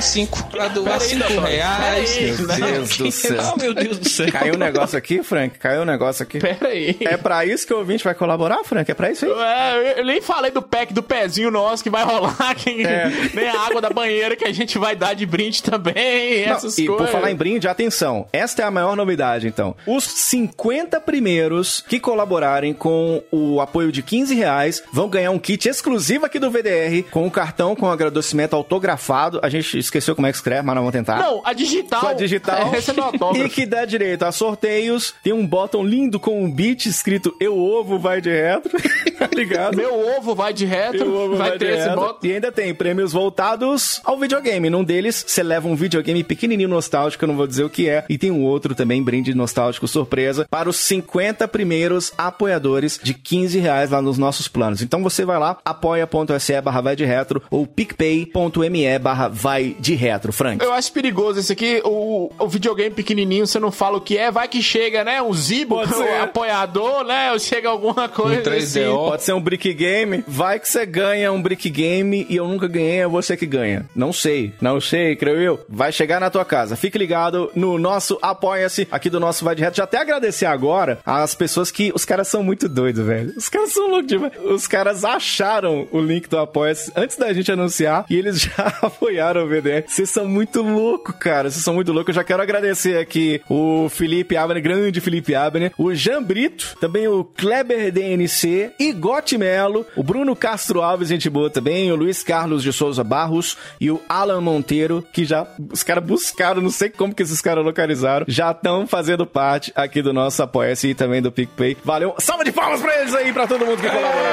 005 pra doar 5 reais. Meu Deus do céu. *laughs* Ah, meu Deus do céu. Caiu um negócio aqui, Frank? Caiu um negócio aqui. Frank? Pera aí. É pra isso que o ouvinte vai colaborar, Frank? É pra isso aí? É, eu nem falei do pack do pezinho nosso que vai rolar, *laughs* que É. nem a água da banheira que a gente vai dar de brinde também, Não, essas e coisas. por falar em brinde, atenção. Esta é a maior novidade, então. Os 50 primeiros que colaborarem com o apoio de 15 reais vão ganhar um kit exclusivo aqui do VDR com o cartão com agradecimento autografado. A gente esqueceu como é que escreve, mas nós vamos tentar. Não, a digital. A digital. *laughs* É autógrafo. E que dá direito a sorteios. Tem um botão lindo com um beat escrito Eu Ovo Vai de Retro. *laughs* tá ligado? Meu ovo vai de retro, vai de ter esse. E ainda tem prêmios voltados ao videogame. Num deles, você leva um videogame pequenininho nostálgico, eu não vou dizer o que é. E tem um outro também, brinde nostálgico surpresa, para os 50 primeiros apoiadores de 15 reais lá nos nossos planos. Então você vai lá, apoia.se barra vai de retro ou picpay.me barra vai de retro, Frank. Eu acho perigoso esse aqui, o, o videogame pequenininho, você não fala o que é, vai que chega, né? Um Zibo. Apoiador, né? Ou chega alguma coisa Um 3DO. assim. Pode ser um brick game. Vai que você ganha um brick game e eu nunca ganhei, é você que ganha. Não sei, não sei, creio eu. Vai chegar na tua casa. Fique ligado no nosso Apoia-se aqui do nosso Vai de Reto. Já até agradecer agora às pessoas que. Os caras são muito doidos, velho. Os caras são loucos demais. Os caras acharam o link do Apoia-se antes da gente anunciar e eles *laughs* já apoiaram o VDR. Vocês são muito loucos, cara. Vocês são muito loucos. Eu já quero agradecer aqui o Felipe Abner, grande Felipe Abner, o Jean Brito, também o Kleber DNC, Igote Melo, o Bruno Castro Alves, gente boa também, o Luiz Carlos de Souza Barros e o Alan Monteiro, que já os caras buscaram, não sei como que esses caras localizaram, já estão fazendo parte aqui do nosso Apoia-se e também do PicPay. Valeu, salva de palmas pra eles aí, pra todo mundo que colaborou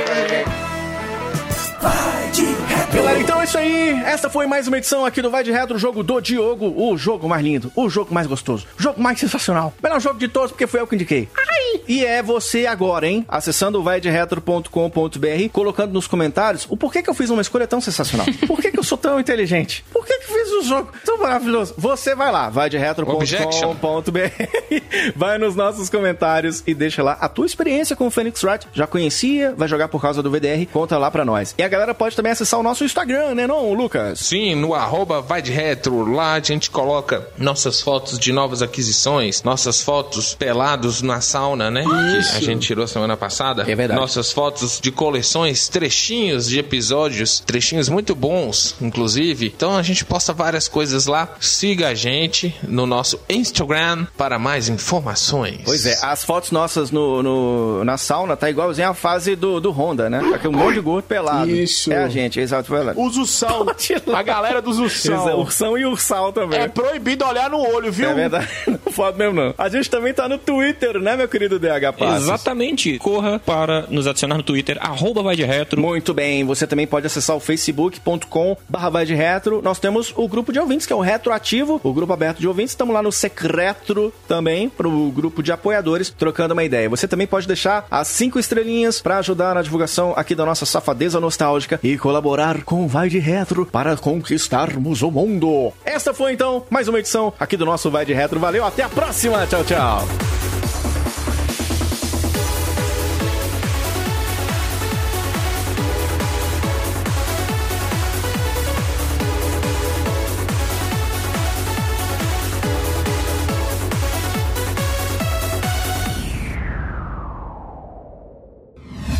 com a gente. Galera, então é isso aí. Essa foi mais uma edição aqui do Vai de Retro, jogo do Diogo. O jogo mais lindo, o jogo mais gostoso, o jogo mais sensacional. Melhor jogo de todos, porque foi eu que indiquei. Ai! E é você agora, hein? Acessando o vaideretro.com.br, colocando nos comentários o porquê que eu fiz uma escolha tão sensacional. Por que, que eu sou tão inteligente? Por que, que um jogo tão maravilhoso? Você vai lá, vaideretro.com.br, *laughs* vai nos nossos comentários e deixa lá a tua experiência com o Phoenix Wright. Já conhecia, vai jogar por causa do VDR, conta lá pra nós. E a galera pode também acessar o nosso Instagram, né, não, Lucas? Sim, no arroba vai de retro, lá a gente coloca nossas fotos de novas aquisições, nossas fotos pelados na sauna, né? Que a gente tirou semana passada. É verdade. Nossas fotos de coleções, trechinhos de episódios, trechinhos muito bons, inclusive. Então a gente posta várias coisas lá. Siga a gente no nosso Instagram para mais informações. Pois é, as fotos nossas no, no- na sauna tá igualzinho a fase do, do Honda, né? Aquele um monte de gordo pelado. Isso. É a gente, exato. Foi lá. O *laughs* lá. a galera do Zussão. Ursão e Ursal também. É proibido olhar no olho, viu? É verdade, *laughs* não pode mesmo não. A gente também tá no Twitter, né, meu querido DH Passos? Exatamente. Corra para nos adicionar no Twitter, arroba vai de retro. Muito bem, você também pode acessar o facebook.com barra vai de retro. Nós temos o grupo de ouvintes, que é o Retroativo, o grupo aberto de ouvintes. Estamos lá no Secretro também, pro grupo de apoiadores, trocando uma ideia. Você também pode deixar as cinco estrelinhas para ajudar na divulgação aqui da nossa safadeza nostálgica e colaborar com o Vai de Retro para conquistarmos o mundo. Esta foi então mais uma edição aqui do nosso Vai de Retro. Valeu, até a próxima. Tchau, tchau.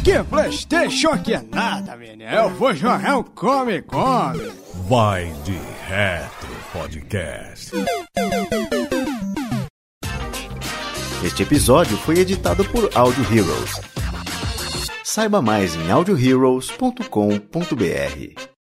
Que Playstation que é nada, menino. Eu vou jogar um Come Come. Vai de Retro Podcast. Este episódio foi editado por Audio Heroes. Saiba mais em audioheroes.com.br.